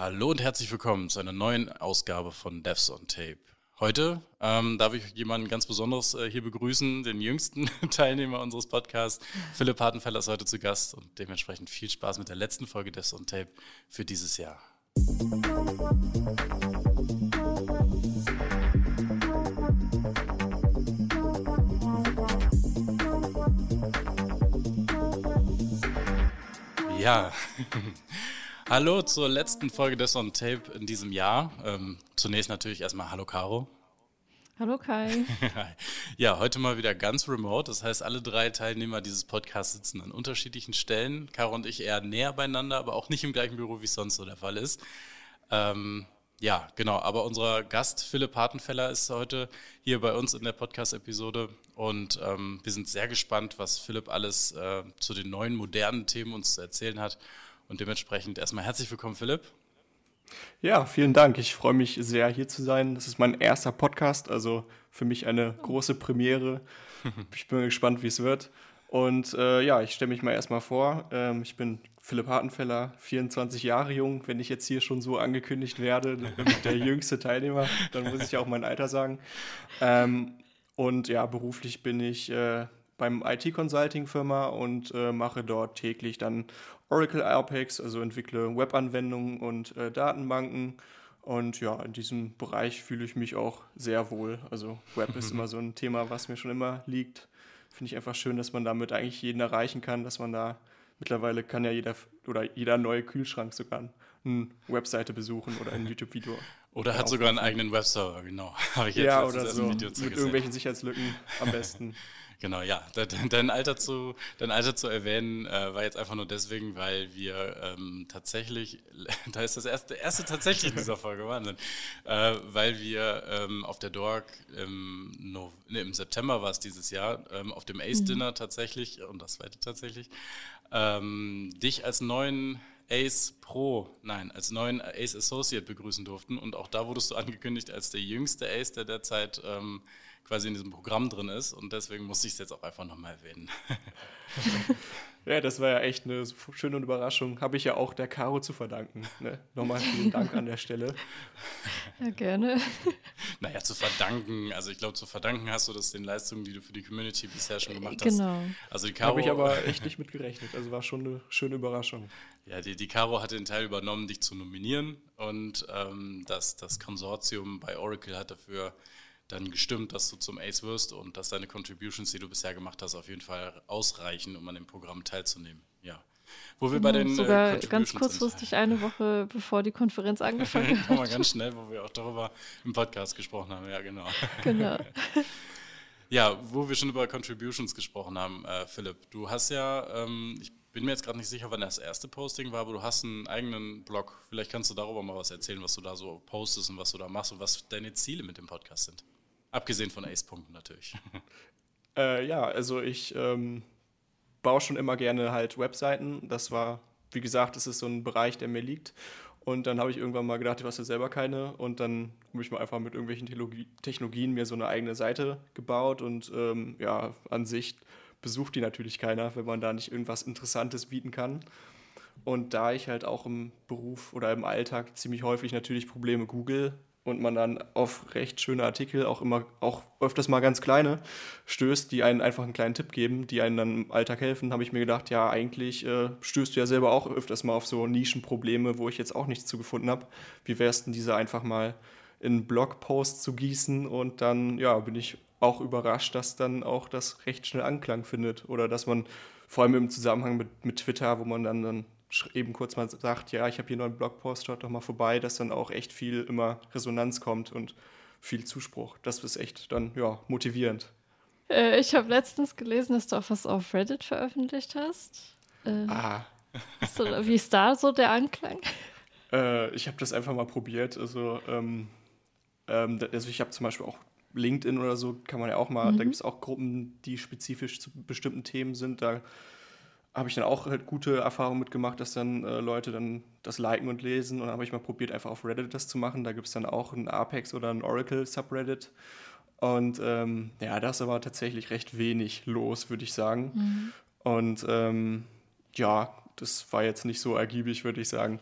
Hallo und herzlich willkommen zu einer neuen Ausgabe von Devs on Tape. Heute ähm, darf ich jemanden ganz Besonderes äh, hier begrüßen, den jüngsten Teilnehmer unseres Podcasts. Philipp Hartenfeller ist heute zu Gast und dementsprechend viel Spaß mit der letzten Folge Devs on Tape für dieses Jahr. Ja, Hallo zur letzten Folge des On Tape in diesem Jahr. Ähm, zunächst natürlich erstmal Hallo Caro. Hallo Kai. ja, heute mal wieder ganz remote. Das heißt, alle drei Teilnehmer dieses Podcasts sitzen an unterschiedlichen Stellen. Caro und ich eher näher beieinander, aber auch nicht im gleichen Büro, wie es sonst so der Fall ist. Ähm, ja, genau. Aber unser Gast Philipp Hartenfeller ist heute hier bei uns in der Podcast-Episode und ähm, wir sind sehr gespannt, was Philipp alles äh, zu den neuen modernen Themen uns zu erzählen hat und dementsprechend erstmal herzlich willkommen, Philipp. Ja, vielen Dank. Ich freue mich sehr, hier zu sein. Das ist mein erster Podcast, also für mich eine große Premiere. Ich bin gespannt, wie es wird. Und äh, ja, ich stelle mich mal erstmal vor. Ähm, ich bin Philipp Hartenfeller, 24 Jahre jung. Wenn ich jetzt hier schon so angekündigt werde, der jüngste Teilnehmer, dann muss ich auch mein Alter sagen. Ähm, und ja, beruflich bin ich äh, beim IT-Consulting-Firma und äh, mache dort täglich dann Oracle Apex, also entwickle Webanwendungen und äh, Datenbanken. Und ja, in diesem Bereich fühle ich mich auch sehr wohl. Also Web ist immer so ein Thema, was mir schon immer liegt. Finde ich einfach schön, dass man damit eigentlich jeden erreichen kann, dass man da mittlerweile kann ja jeder oder jeder neue Kühlschrank sogar eine Webseite besuchen oder ein YouTube-Video. Oder hat sogar einen eigenen Webserver, genau. Habe ich jetzt ja, oder so. Video mit irgendwelchen Sicherheitslücken am besten. Genau, ja. Dein Alter zu, dein Alter zu erwähnen äh, war jetzt einfach nur deswegen, weil wir ähm, tatsächlich, da ist das erste, erste tatsächlich in dieser Folge, Wahnsinn, äh, weil wir ähm, auf der Dork im, no, nee, im September war es dieses Jahr, ähm, auf dem Ace-Dinner mhm. tatsächlich, und das zweite tatsächlich, ähm, dich als neuen Ace Pro, nein, als neuen Ace Associate begrüßen durften. Und auch da wurdest du angekündigt als der jüngste Ace, der derzeit ähm, quasi in diesem Programm drin ist. Und deswegen musste ich es jetzt auch einfach nochmal erwähnen. ja, das war ja echt eine schöne Überraschung. Habe ich ja auch der Caro zu verdanken. Ne? Nochmal vielen Dank an der Stelle. Ja, gerne. Naja, zu verdanken, also ich glaube, zu verdanken hast du das den Leistungen, die du für die Community bisher schon gemacht hast. Genau. Also die Caro. Habe ich aber echt nicht mit gerechnet. Also war schon eine schöne Überraschung. Ja, die, die Caro hat den Teil übernommen, dich zu nominieren. Und ähm, das, das Konsortium bei Oracle hat dafür dann gestimmt, dass du zum Ace wirst und dass deine Contributions, die du bisher gemacht hast, auf jeden Fall ausreichen, um an dem Programm teilzunehmen. Ja. Wo wir bei den sogar äh, ganz kurzfristig eine Woche bevor die Konferenz angefangen hat. mal ganz schnell, wo wir auch darüber im Podcast gesprochen haben. Ja, genau. Genau. ja, wo wir schon über Contributions gesprochen haben, äh, Philipp. Du hast ja, ähm, ich bin mir jetzt gerade nicht sicher, wann das erste Posting war, aber du hast einen eigenen Blog. Vielleicht kannst du darüber mal was erzählen, was du da so postest und was du da machst und was deine Ziele mit dem Podcast sind. Abgesehen von Ace-Punkten natürlich. Äh, ja, also ich ähm, baue schon immer gerne halt Webseiten. Das war, wie gesagt, das ist so ein Bereich, der mir liegt. Und dann habe ich irgendwann mal gedacht, du hast ja selber keine. Und dann habe ich mal einfach mit irgendwelchen Technologien mir so eine eigene Seite gebaut. Und ähm, ja, an sich besucht die natürlich keiner, wenn man da nicht irgendwas Interessantes bieten kann. Und da ich halt auch im Beruf oder im Alltag ziemlich häufig natürlich Probleme google, und man dann auf recht schöne Artikel, auch immer, auch öfters mal ganz kleine, stößt, die einen einfach einen kleinen Tipp geben, die einen dann im Alltag helfen, habe ich mir gedacht, ja, eigentlich äh, stößt du ja selber auch öfters mal auf so Nischenprobleme, wo ich jetzt auch nichts zu gefunden habe. Wie wär's denn diese einfach mal in einen Blogpost zu gießen und dann, ja, bin ich auch überrascht, dass dann auch das recht schnell Anklang findet oder dass man vor allem im Zusammenhang mit, mit Twitter, wo man dann, dann eben kurz mal sagt, ja, ich habe hier noch einen Blogpost, schaut doch mal vorbei, dass dann auch echt viel immer Resonanz kommt und viel Zuspruch. Das ist echt dann, ja, motivierend. Äh, ich habe letztens gelesen, dass du auch was auf Reddit veröffentlicht hast. Äh, ah. So, wie ist da so der Anklang? Äh, ich habe das einfach mal probiert. Also, ähm, ähm, also ich habe zum Beispiel auch LinkedIn oder so, kann man ja auch mal, mhm. da gibt es auch Gruppen, die spezifisch zu bestimmten Themen sind. Da habe ich dann auch halt gute Erfahrungen mitgemacht, dass dann äh, Leute dann das liken und lesen. Und dann habe ich mal probiert, einfach auf Reddit das zu machen. Da gibt es dann auch ein Apex oder ein Oracle Subreddit. Und ähm, ja, da ist aber tatsächlich recht wenig los, würde ich sagen. Mhm. Und ähm, ja, das war jetzt nicht so ergiebig, würde ich sagen.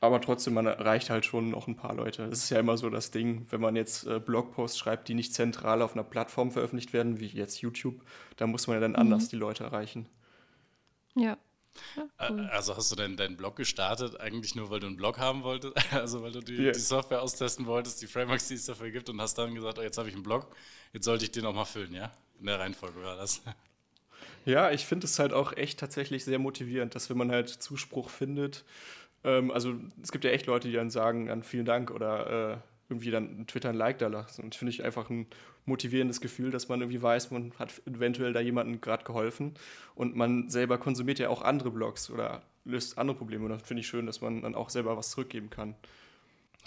Aber trotzdem, man erreicht halt schon noch ein paar Leute. Das ist ja immer so das Ding, wenn man jetzt äh, Blogposts schreibt, die nicht zentral auf einer Plattform veröffentlicht werden, wie jetzt YouTube, da muss man ja dann mhm. anders die Leute erreichen. Ja. ja cool. Also hast du denn deinen Blog gestartet, eigentlich nur, weil du einen Blog haben wolltest? Also weil du die, yeah. die Software austesten wolltest, die Frameworks, die es dafür gibt und hast dann gesagt, oh, jetzt habe ich einen Blog, jetzt sollte ich den auch mal füllen, ja? In der Reihenfolge war das. Ja, ich finde es halt auch echt tatsächlich sehr motivierend, dass wenn man halt Zuspruch findet, ähm, also es gibt ja echt Leute, die dann sagen, dann vielen Dank oder äh, irgendwie dann Twitter ein Like da lassen. Und finde ich einfach ein motivierendes Gefühl, dass man irgendwie weiß, man hat eventuell da jemandem gerade geholfen und man selber konsumiert ja auch andere Blogs oder löst andere Probleme. Und das finde ich schön, dass man dann auch selber was zurückgeben kann.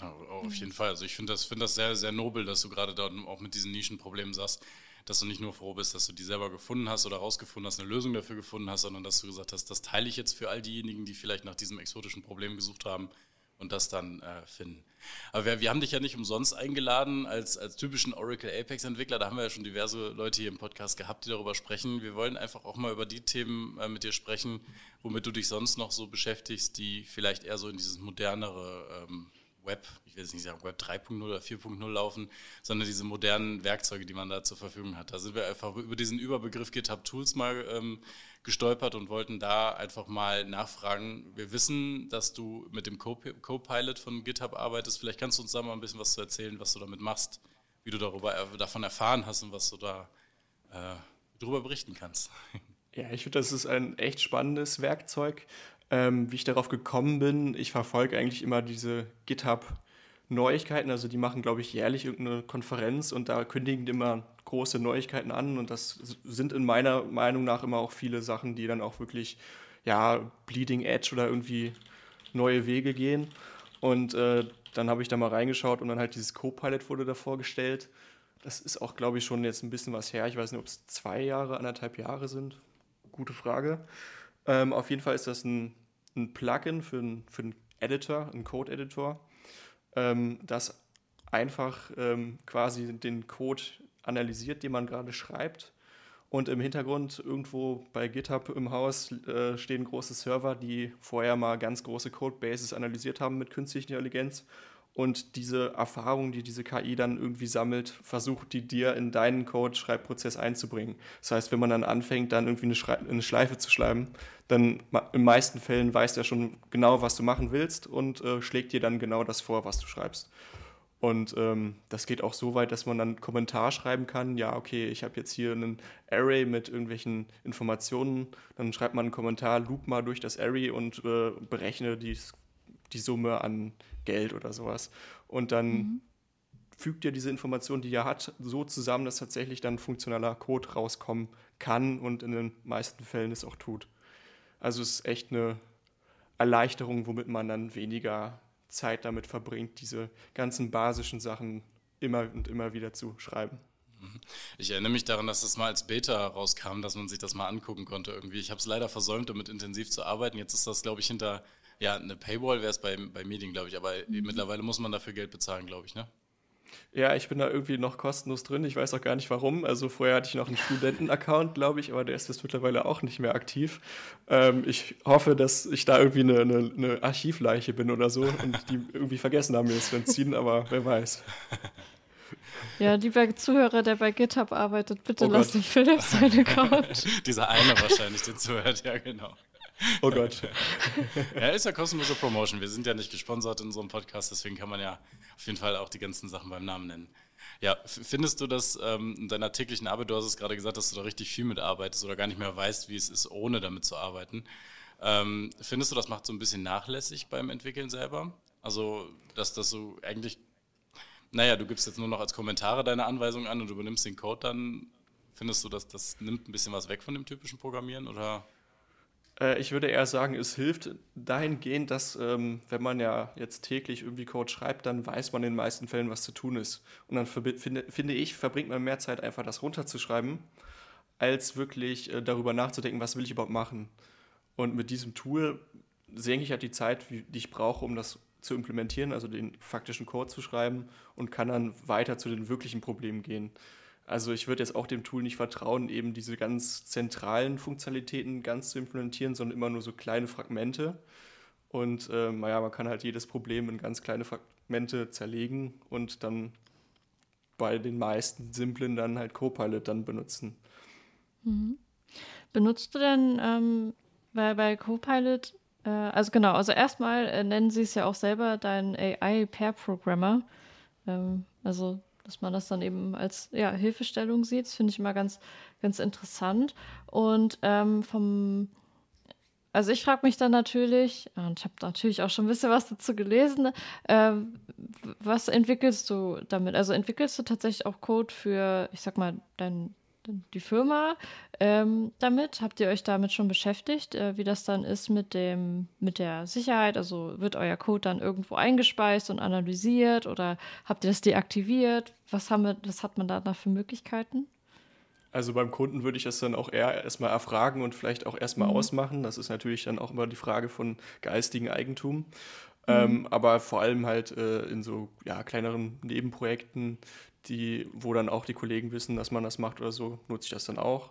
Ja, auf jeden Fall. Also ich finde das, find das sehr, sehr nobel, dass du gerade da auch mit diesen Nischenproblemen sagst dass du nicht nur froh bist, dass du die selber gefunden hast oder rausgefunden hast, eine Lösung dafür gefunden hast, sondern dass du gesagt hast, das teile ich jetzt für all diejenigen, die vielleicht nach diesem exotischen Problem gesucht haben und das dann äh, finden. Aber wir, wir, haben dich ja nicht umsonst eingeladen als, als typischen Oracle Apex Entwickler. Da haben wir ja schon diverse Leute hier im Podcast gehabt, die darüber sprechen. Wir wollen einfach auch mal über die Themen äh, mit dir sprechen, womit du dich sonst noch so beschäftigst, die vielleicht eher so in dieses modernere ähm, Web, ich will jetzt nicht sagen Web 3.0 oder 4.0 laufen, sondern diese modernen Werkzeuge, die man da zur Verfügung hat. Da sind wir einfach über diesen Überbegriff GitHub Tools mal ähm, gestolpert und wollten da einfach mal nachfragen. Wir wissen, dass du mit dem Co-Pilot von GitHub arbeitest. Vielleicht kannst du uns da mal ein bisschen was zu erzählen, was du damit machst, wie du darüber, davon erfahren hast und was du da äh, darüber berichten kannst. Ja, ich finde, das ist ein echt spannendes Werkzeug. Ähm, wie ich darauf gekommen bin, ich verfolge eigentlich immer diese GitHub-Neuigkeiten. Also die machen, glaube ich, jährlich irgendeine Konferenz und da kündigen die immer große Neuigkeiten an. Und das sind in meiner Meinung nach immer auch viele Sachen, die dann auch wirklich, ja, Bleeding Edge oder irgendwie neue Wege gehen. Und äh, dann habe ich da mal reingeschaut und dann halt dieses Copilot wurde da vorgestellt. Das ist auch, glaube ich, schon jetzt ein bisschen was her. Ich weiß nicht, ob es zwei Jahre, anderthalb Jahre sind. Gute Frage. Ähm, auf jeden Fall ist das ein, ein Plugin für, ein, für einen Editor, einen Code-Editor, ähm, das einfach ähm, quasi den Code analysiert, den man gerade schreibt. Und im Hintergrund irgendwo bei GitHub im Haus äh, stehen große Server, die vorher mal ganz große Codebases analysiert haben mit künstlicher Intelligenz und diese Erfahrung, die diese KI dann irgendwie sammelt, versucht die dir in deinen Code-Schreibprozess einzubringen. Das heißt, wenn man dann anfängt, dann irgendwie eine, Schrei eine Schleife zu schreiben, dann in meisten Fällen weiß der schon genau, was du machen willst und äh, schlägt dir dann genau das vor, was du schreibst. Und ähm, das geht auch so weit, dass man dann Kommentar schreiben kann. Ja, okay, ich habe jetzt hier einen Array mit irgendwelchen Informationen. Dann schreibt man einen Kommentar, loop mal durch das Array und äh, berechne die, die Summe an Geld oder sowas. Und dann mhm. fügt ihr diese Information, die ihr hat, so zusammen, dass tatsächlich dann funktionaler Code rauskommen kann und in den meisten Fällen es auch tut. Also es ist echt eine Erleichterung, womit man dann weniger Zeit damit verbringt, diese ganzen basischen Sachen immer und immer wieder zu schreiben. Mhm. Ich erinnere mich daran, dass das mal als Beta rauskam, dass man sich das mal angucken konnte irgendwie. Ich habe es leider versäumt, damit intensiv zu arbeiten. Jetzt ist das, glaube ich, hinter ja, eine Paywall wäre es bei, bei Medien, glaube ich, aber mhm. mittlerweile muss man dafür Geld bezahlen, glaube ich, ne? Ja, ich bin da irgendwie noch kostenlos drin. Ich weiß auch gar nicht warum. Also vorher hatte ich noch einen Studenten-Account, glaube ich, aber der ist jetzt mittlerweile auch nicht mehr aktiv. Ähm, ich hoffe, dass ich da irgendwie eine, eine, eine, Archivleiche bin oder so und die irgendwie vergessen haben, mir das zu entziehen, aber wer weiß. Ja, lieber Zuhörer, der bei GitHub arbeitet, bitte oh lass nicht Philipp seinen Account. Dieser eine wahrscheinlich, der zuhört, ja genau. Oh Gott. ja, ist ja kostenlose Promotion. Wir sind ja nicht gesponsert in unserem Podcast, deswegen kann man ja auf jeden Fall auch die ganzen Sachen beim Namen nennen. Ja, findest du das ähm, in deiner täglichen Arbeit, du hast es gerade gesagt, dass du da richtig viel mitarbeitest oder gar nicht mehr weißt, wie es ist, ohne damit zu arbeiten. Ähm, findest du, das macht so ein bisschen nachlässig beim Entwickeln selber? Also, dass das so eigentlich, naja, du gibst jetzt nur noch als Kommentare deine Anweisungen an und du übernimmst den Code dann. Findest du, dass das nimmt ein bisschen was weg von dem typischen Programmieren oder? Äh, ich würde eher sagen, es hilft dahingehend, dass ähm, wenn man ja jetzt täglich irgendwie Code schreibt, dann weiß man in den meisten Fällen, was zu tun ist. Und dann finde, ich, verbringt man mehr Zeit, einfach das runterzuschreiben, als wirklich äh, darüber nachzudenken, was will ich überhaupt machen. Und mit diesem Tool senke ich halt die Zeit, die ich brauche, um das zu implementieren, also den faktischen Code zu schreiben und kann dann weiter zu den wirklichen Problemen gehen. Also ich würde jetzt auch dem Tool nicht vertrauen, eben diese ganz zentralen Funktionalitäten ganz zu implementieren, sondern immer nur so kleine Fragmente. Und äh, naja, man kann halt jedes Problem in ganz kleine Fragmente zerlegen und dann bei den meisten simplen dann halt Copilot dann benutzen. Mhm. Benutzt du denn ähm, bei, bei Copilot, äh, also genau, also erstmal äh, nennen sie es ja auch selber dein AI-Pair-Programmer. Ähm, also, dass man das dann eben als ja, Hilfestellung sieht, finde ich immer ganz, ganz interessant. Und ähm, vom also ich frage mich dann natürlich, und ich habe natürlich auch schon ein bisschen was dazu gelesen, äh, was entwickelst du damit? Also entwickelst du tatsächlich auch Code für, ich sag mal, dein, die Firma ähm, damit? Habt ihr euch damit schon beschäftigt, äh, wie das dann ist mit dem, mit der Sicherheit? Also wird euer Code dann irgendwo eingespeist und analysiert oder habt ihr das deaktiviert? Was, haben wir, was hat man da für Möglichkeiten? Also beim Kunden würde ich das dann auch eher erstmal erfragen und vielleicht auch erstmal mhm. ausmachen. Das ist natürlich dann auch immer die Frage von geistigem Eigentum. Mhm. Ähm, aber vor allem halt äh, in so ja, kleineren Nebenprojekten, die, wo dann auch die Kollegen wissen, dass man das macht oder so, nutze ich das dann auch.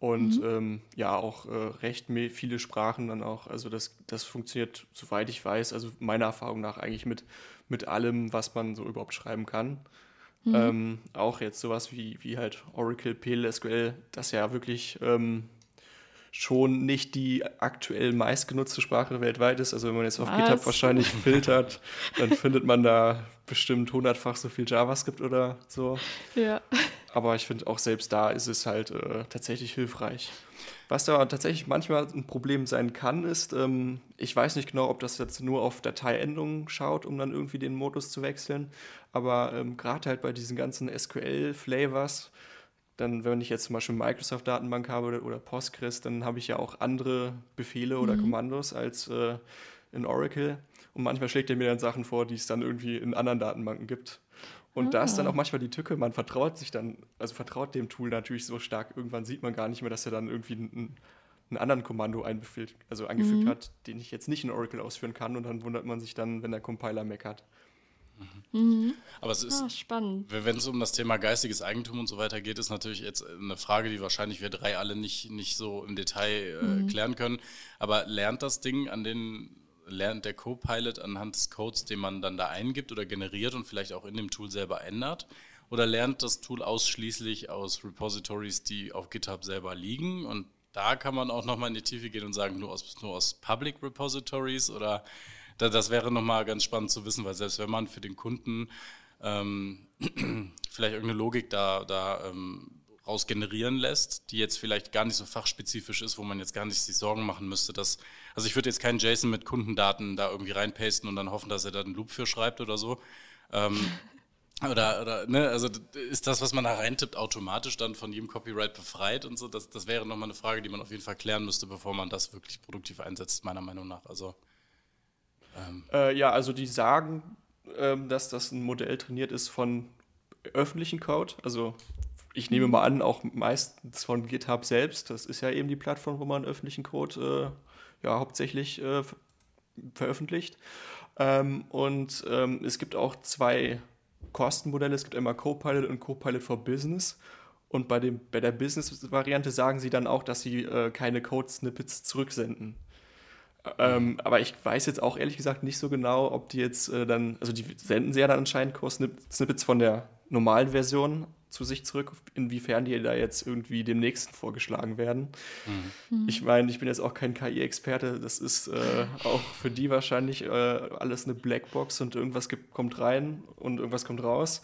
Und mhm. ähm, ja, auch äh, recht viele Sprachen dann auch. Also das, das funktioniert, soweit ich weiß, also meiner Erfahrung nach eigentlich mit, mit allem, was man so überhaupt schreiben kann. Mhm. Ähm, auch jetzt sowas wie, wie halt Oracle, PLSQL, das ja wirklich ähm, schon nicht die aktuell meistgenutzte Sprache weltweit ist. Also wenn man jetzt auf Was? GitHub wahrscheinlich filtert, dann findet man da bestimmt hundertfach so viel JavaScript oder so. Ja. Aber ich finde auch selbst da ist es halt äh, tatsächlich hilfreich. Was da tatsächlich manchmal ein Problem sein kann, ist, ähm, ich weiß nicht genau, ob das jetzt nur auf Dateiendungen schaut, um dann irgendwie den Modus zu wechseln, aber ähm, gerade halt bei diesen ganzen SQL-Flavors, dann, wenn ich jetzt zum Beispiel Microsoft-Datenbank habe oder Postgres, dann habe ich ja auch andere Befehle oder mhm. Kommandos als äh, in Oracle. Und manchmal schlägt er mir dann Sachen vor, die es dann irgendwie in anderen Datenbanken gibt. Und ah. da ist dann ah. auch manchmal die Tücke, man vertraut sich dann, also vertraut dem Tool natürlich so stark, irgendwann sieht man gar nicht mehr, dass er dann irgendwie einen, einen anderen Kommando einbefügt, also angefügt mhm. hat, den ich jetzt nicht in Oracle ausführen kann und dann wundert man sich dann, wenn der Compiler meckert. Mhm. Aber es ist ah, spannend. Wenn es um das Thema geistiges Eigentum und so weiter geht, ist natürlich jetzt eine Frage, die wahrscheinlich wir drei alle nicht, nicht so im Detail äh, mhm. klären können. Aber lernt das Ding an den lernt der Co-Pilot anhand des Codes, den man dann da eingibt oder generiert und vielleicht auch in dem Tool selber ändert? Oder lernt das Tool ausschließlich aus Repositories, die auf GitHub selber liegen? Und da kann man auch nochmal in die Tiefe gehen und sagen, nur aus, nur aus Public Repositories? Oder das wäre nochmal ganz spannend zu wissen, weil selbst wenn man für den Kunden ähm, vielleicht irgendeine Logik da, da ähm, raus generieren lässt, die jetzt vielleicht gar nicht so fachspezifisch ist, wo man jetzt gar nicht sich Sorgen machen müsste, dass, also ich würde jetzt keinen JSON mit Kundendaten da irgendwie reinpasten und dann hoffen, dass er da einen Loop für schreibt oder so. Ähm, oder, oder ne, also ist das, was man da reintippt, automatisch dann von jedem Copyright befreit und so? Das, das wäre nochmal eine Frage, die man auf jeden Fall klären müsste, bevor man das wirklich produktiv einsetzt, meiner Meinung nach. Also, ähm. Äh, ja, also die sagen, ähm, dass das ein Modell trainiert ist von öffentlichen Code, also ich nehme mal an, auch meistens von GitHub selbst. Das ist ja eben die Plattform, wo man öffentlichen Code äh, ja hauptsächlich äh, veröffentlicht. Ähm, und ähm, es gibt auch zwei Kostenmodelle. Es gibt einmal Copilot und Copilot for Business. Und bei, dem, bei der Business-Variante sagen sie dann auch, dass sie äh, keine Code-Snippets zurücksenden. Ähm, aber ich weiß jetzt auch ehrlich gesagt nicht so genau, ob die jetzt äh, dann, also die senden sie ja dann anscheinend Code-Snippets von der normalen Version zu sich zurück, inwiefern die da jetzt irgendwie dem nächsten vorgeschlagen werden. Mhm. Ich meine, ich bin jetzt auch kein KI-Experte, das ist äh, auch für die wahrscheinlich äh, alles eine Blackbox und irgendwas gibt, kommt rein und irgendwas kommt raus.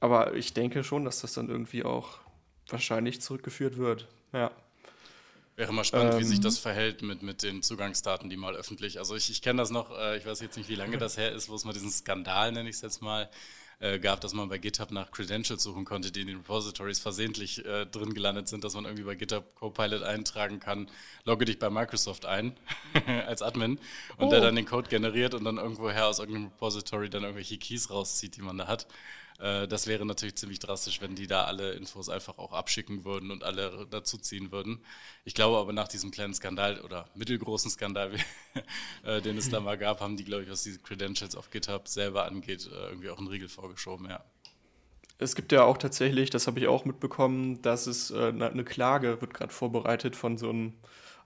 Aber ich denke schon, dass das dann irgendwie auch wahrscheinlich zurückgeführt wird. Ja. Wäre mal spannend, ähm, wie sich ähm. das verhält mit, mit den Zugangsdaten, die mal öffentlich. Also ich, ich kenne das noch, äh, ich weiß jetzt nicht, wie lange das her ist, wo es mal diesen Skandal, nenne ich es jetzt mal, äh, gab, dass man bei GitHub nach Credentials suchen konnte, die in den Repositories versehentlich äh, drin gelandet sind, dass man irgendwie bei GitHub Copilot eintragen kann, logge dich bei Microsoft ein als Admin und oh. der dann den Code generiert und dann irgendwoher aus irgendeinem Repository dann irgendwelche Keys rauszieht, die man da hat. Äh, das wäre natürlich ziemlich drastisch, wenn die da alle Infos einfach auch abschicken würden und alle dazuziehen würden. Ich glaube aber nach diesem kleinen Skandal oder mittelgroßen Skandal, äh, den es da mal gab, haben die, glaube ich, was diese Credentials auf GitHub selber angeht, äh, irgendwie auch einen Riegel vorgeschoben, ja. Es gibt ja auch tatsächlich, das habe ich auch mitbekommen, dass es eine Klage wird gerade vorbereitet von so einem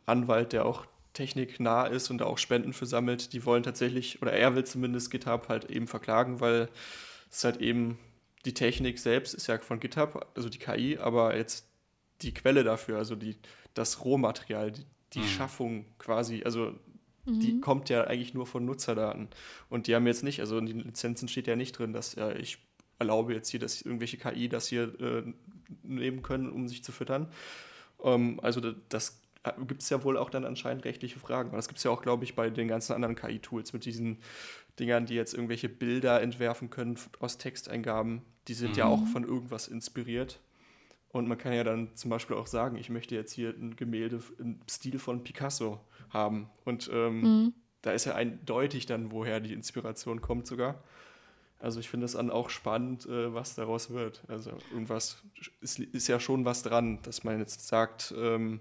Anwalt, der auch techniknah ist und da auch Spenden für sammelt. Die wollen tatsächlich, oder er will zumindest GitHub halt eben verklagen, weil es halt eben die Technik selbst ist ja von GitHub, also die KI, aber jetzt die Quelle dafür, also die, das Rohmaterial, die, die mhm. Schaffung quasi, also mhm. die kommt ja eigentlich nur von Nutzerdaten. Und die haben jetzt nicht, also in den Lizenzen steht ja nicht drin, dass ja, ich erlaube jetzt hier, dass irgendwelche KI das hier äh, nehmen können, um sich zu füttern. Ähm, also das gibt es ja wohl auch dann anscheinend rechtliche Fragen. Und das gibt es ja auch, glaube ich, bei den ganzen anderen KI-Tools mit diesen Dingern, die jetzt irgendwelche Bilder entwerfen können aus Texteingaben. Die sind mhm. ja auch von irgendwas inspiriert. Und man kann ja dann zum Beispiel auch sagen, ich möchte jetzt hier ein Gemälde im Stil von Picasso haben. Und ähm, mhm. da ist ja eindeutig dann, woher die Inspiration kommt sogar. Also ich finde es dann auch spannend, äh, was daraus wird. Also irgendwas ist, ist, ja schon was dran, dass man jetzt sagt, ähm,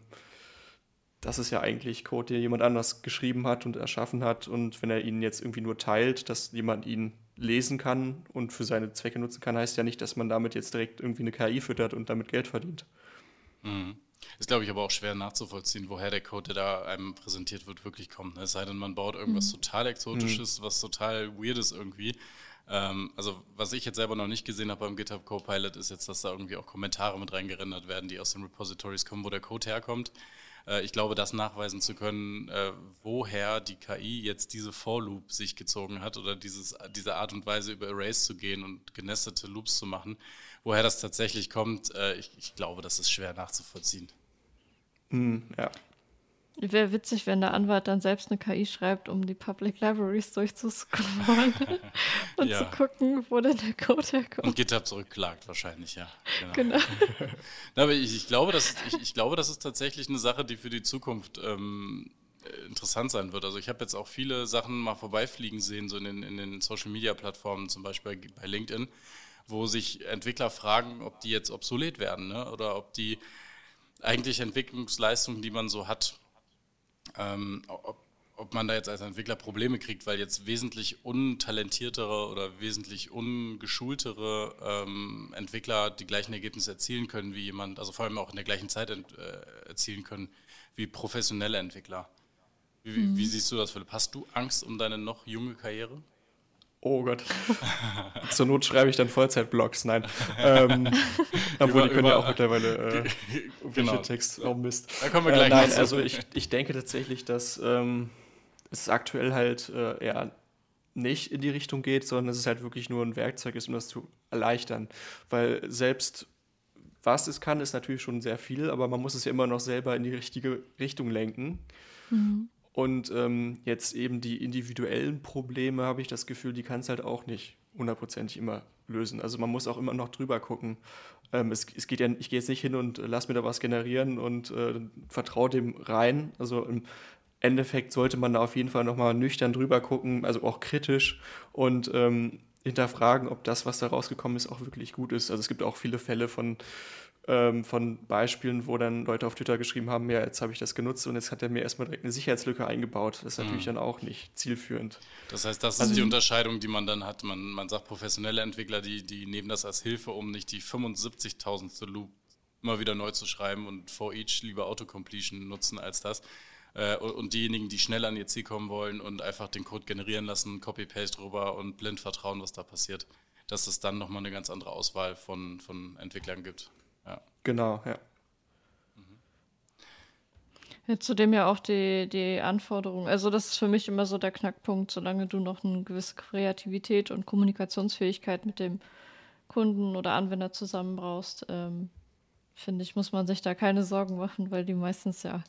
das ist ja eigentlich Code, den jemand anders geschrieben hat und erschaffen hat. Und wenn er ihn jetzt irgendwie nur teilt, dass jemand ihn lesen kann und für seine Zwecke nutzen kann, heißt ja nicht, dass man damit jetzt direkt irgendwie eine KI füttert und damit Geld verdient. Mhm. Ist, glaube ich, aber auch schwer nachzuvollziehen, woher der Code, der da einem präsentiert wird, wirklich kommt. Ne? Es sei denn, man baut irgendwas mhm. total Exotisches, mhm. was total Weirdes irgendwie. Ähm, also, was ich jetzt selber noch nicht gesehen habe beim GitHub Copilot, ist jetzt, dass da irgendwie auch Kommentare mit reingerendert werden, die aus den Repositories kommen, wo der Code herkommt. Äh, ich glaube, das nachweisen zu können, äh, woher die KI jetzt diese For-Loop sich gezogen hat oder dieses, diese Art und Weise über Arrays zu gehen und genestete Loops zu machen, woher das tatsächlich kommt, äh, ich, ich glaube, das ist schwer nachzuvollziehen. Mm, ja. Wäre witzig, wenn der Anwalt dann selbst eine KI schreibt, um die Public Libraries durchzuscrollen und ja. zu gucken, wo denn der Code herkommt. Und GitHub zurückklagt wahrscheinlich, ja. Genau. genau. aber ich, ich, glaube, das, ich, ich, glaube, das ist tatsächlich eine Sache, die für die Zukunft ähm, interessant sein wird. Also ich habe jetzt auch viele Sachen mal vorbeifliegen sehen, so in den, in den Social-Media-Plattformen, zum Beispiel bei LinkedIn, wo sich Entwickler fragen, ob die jetzt obsolet werden ne? oder ob die eigentlich Entwicklungsleistungen, die man so hat, ähm, ob, ob man da jetzt als Entwickler Probleme kriegt, weil jetzt wesentlich untalentiertere oder wesentlich ungeschultere ähm, Entwickler die gleichen Ergebnisse erzielen können wie jemand, also vor allem auch in der gleichen Zeit äh, erzielen können wie professionelle Entwickler. Wie, mhm. wie, siehst du das, Philipp? Hast du Angst um deine noch junge Karriere? Oh Gott. Zur Not schreibe ich dann Vollzeitblogs. Nein. Ähm, obwohl über, die können über, ja auch mittlerweile äh, genau. Text auch Mist. Da kommen wir gleich äh, Nein, also ich, ich denke tatsächlich, dass ähm, es aktuell halt äh, eher nicht in die Richtung geht, sondern dass es halt wirklich nur ein Werkzeug ist, um das zu erleichtern. Weil selbst was es kann, ist natürlich schon sehr viel, aber man muss es ja immer noch selber in die richtige Richtung lenken. Mhm. Und ähm, jetzt eben die individuellen Probleme, habe ich das Gefühl, die kann es halt auch nicht hundertprozentig immer lösen. Also man muss auch immer noch drüber gucken. Ähm, es, es, geht ja, ich gehe jetzt nicht hin und lass mir da was generieren und äh, vertraue dem rein. Also im Endeffekt sollte man da auf jeden Fall nochmal nüchtern drüber gucken, also auch kritisch und ähm, hinterfragen, ob das, was da rausgekommen ist, auch wirklich gut ist. Also es gibt auch viele Fälle von ähm, von Beispielen, wo dann Leute auf Twitter geschrieben haben, ja, jetzt habe ich das genutzt und jetzt hat er mir erstmal direkt eine Sicherheitslücke eingebaut. Das ist mhm. natürlich dann auch nicht zielführend. Das heißt, das also ist die Unterscheidung, die man dann hat. Man, man sagt, professionelle Entwickler, die, die nehmen das als Hilfe, um nicht die 75.000. Loop immer wieder neu zu schreiben und for each lieber Autocompletion nutzen als das. Äh, und diejenigen, die schnell an ihr Ziel kommen wollen und einfach den Code generieren lassen, Copy-Paste drüber und blind vertrauen, was da passiert, dass es dann nochmal eine ganz andere Auswahl von, von Entwicklern gibt. Ja. Genau, ja. Ja, zudem ja auch die, die Anforderungen. Also, das ist für mich immer so der Knackpunkt, solange du noch eine gewisse Kreativität und Kommunikationsfähigkeit mit dem Kunden oder Anwender zusammen brauchst, ähm, finde ich, muss man sich da keine Sorgen machen, weil die meistens ja.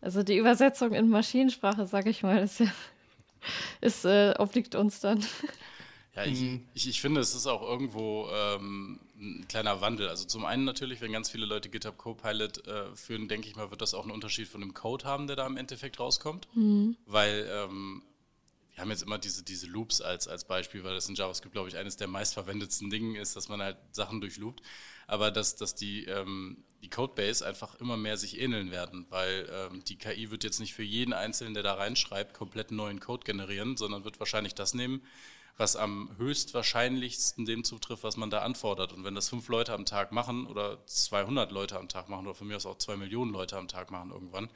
Also, die Übersetzung in Maschinensprache, sage ich mal, ist ja. Ist, äh, obliegt uns dann. Ja, ich, mhm. ich, ich, finde, es ist auch irgendwo ähm, ein kleiner Wandel. Also zum einen natürlich, wenn ganz viele Leute GitHub Copilot äh, führen, denke ich mal, wird das auch einen Unterschied von dem Code haben, der da im Endeffekt rauskommt. Mhm. Weil ähm, wir haben jetzt immer diese, diese Loops als, als Beispiel, weil das in JavaScript, glaube ich, eines der meistverwendetsten Dinge ist, dass man halt Sachen durchloopt. Aber dass, dass die, ähm, die Codebase einfach immer mehr sich ähneln werden, weil ähm, die KI wird jetzt nicht für jeden Einzelnen, der da reinschreibt, komplett neuen Code generieren, sondern wird wahrscheinlich das nehmen, was am höchstwahrscheinlichsten dem zutrifft, was man da anfordert. Und wenn das fünf Leute am Tag machen oder 200 Leute am Tag machen oder von mir aus auch zwei Millionen Leute am Tag machen irgendwann,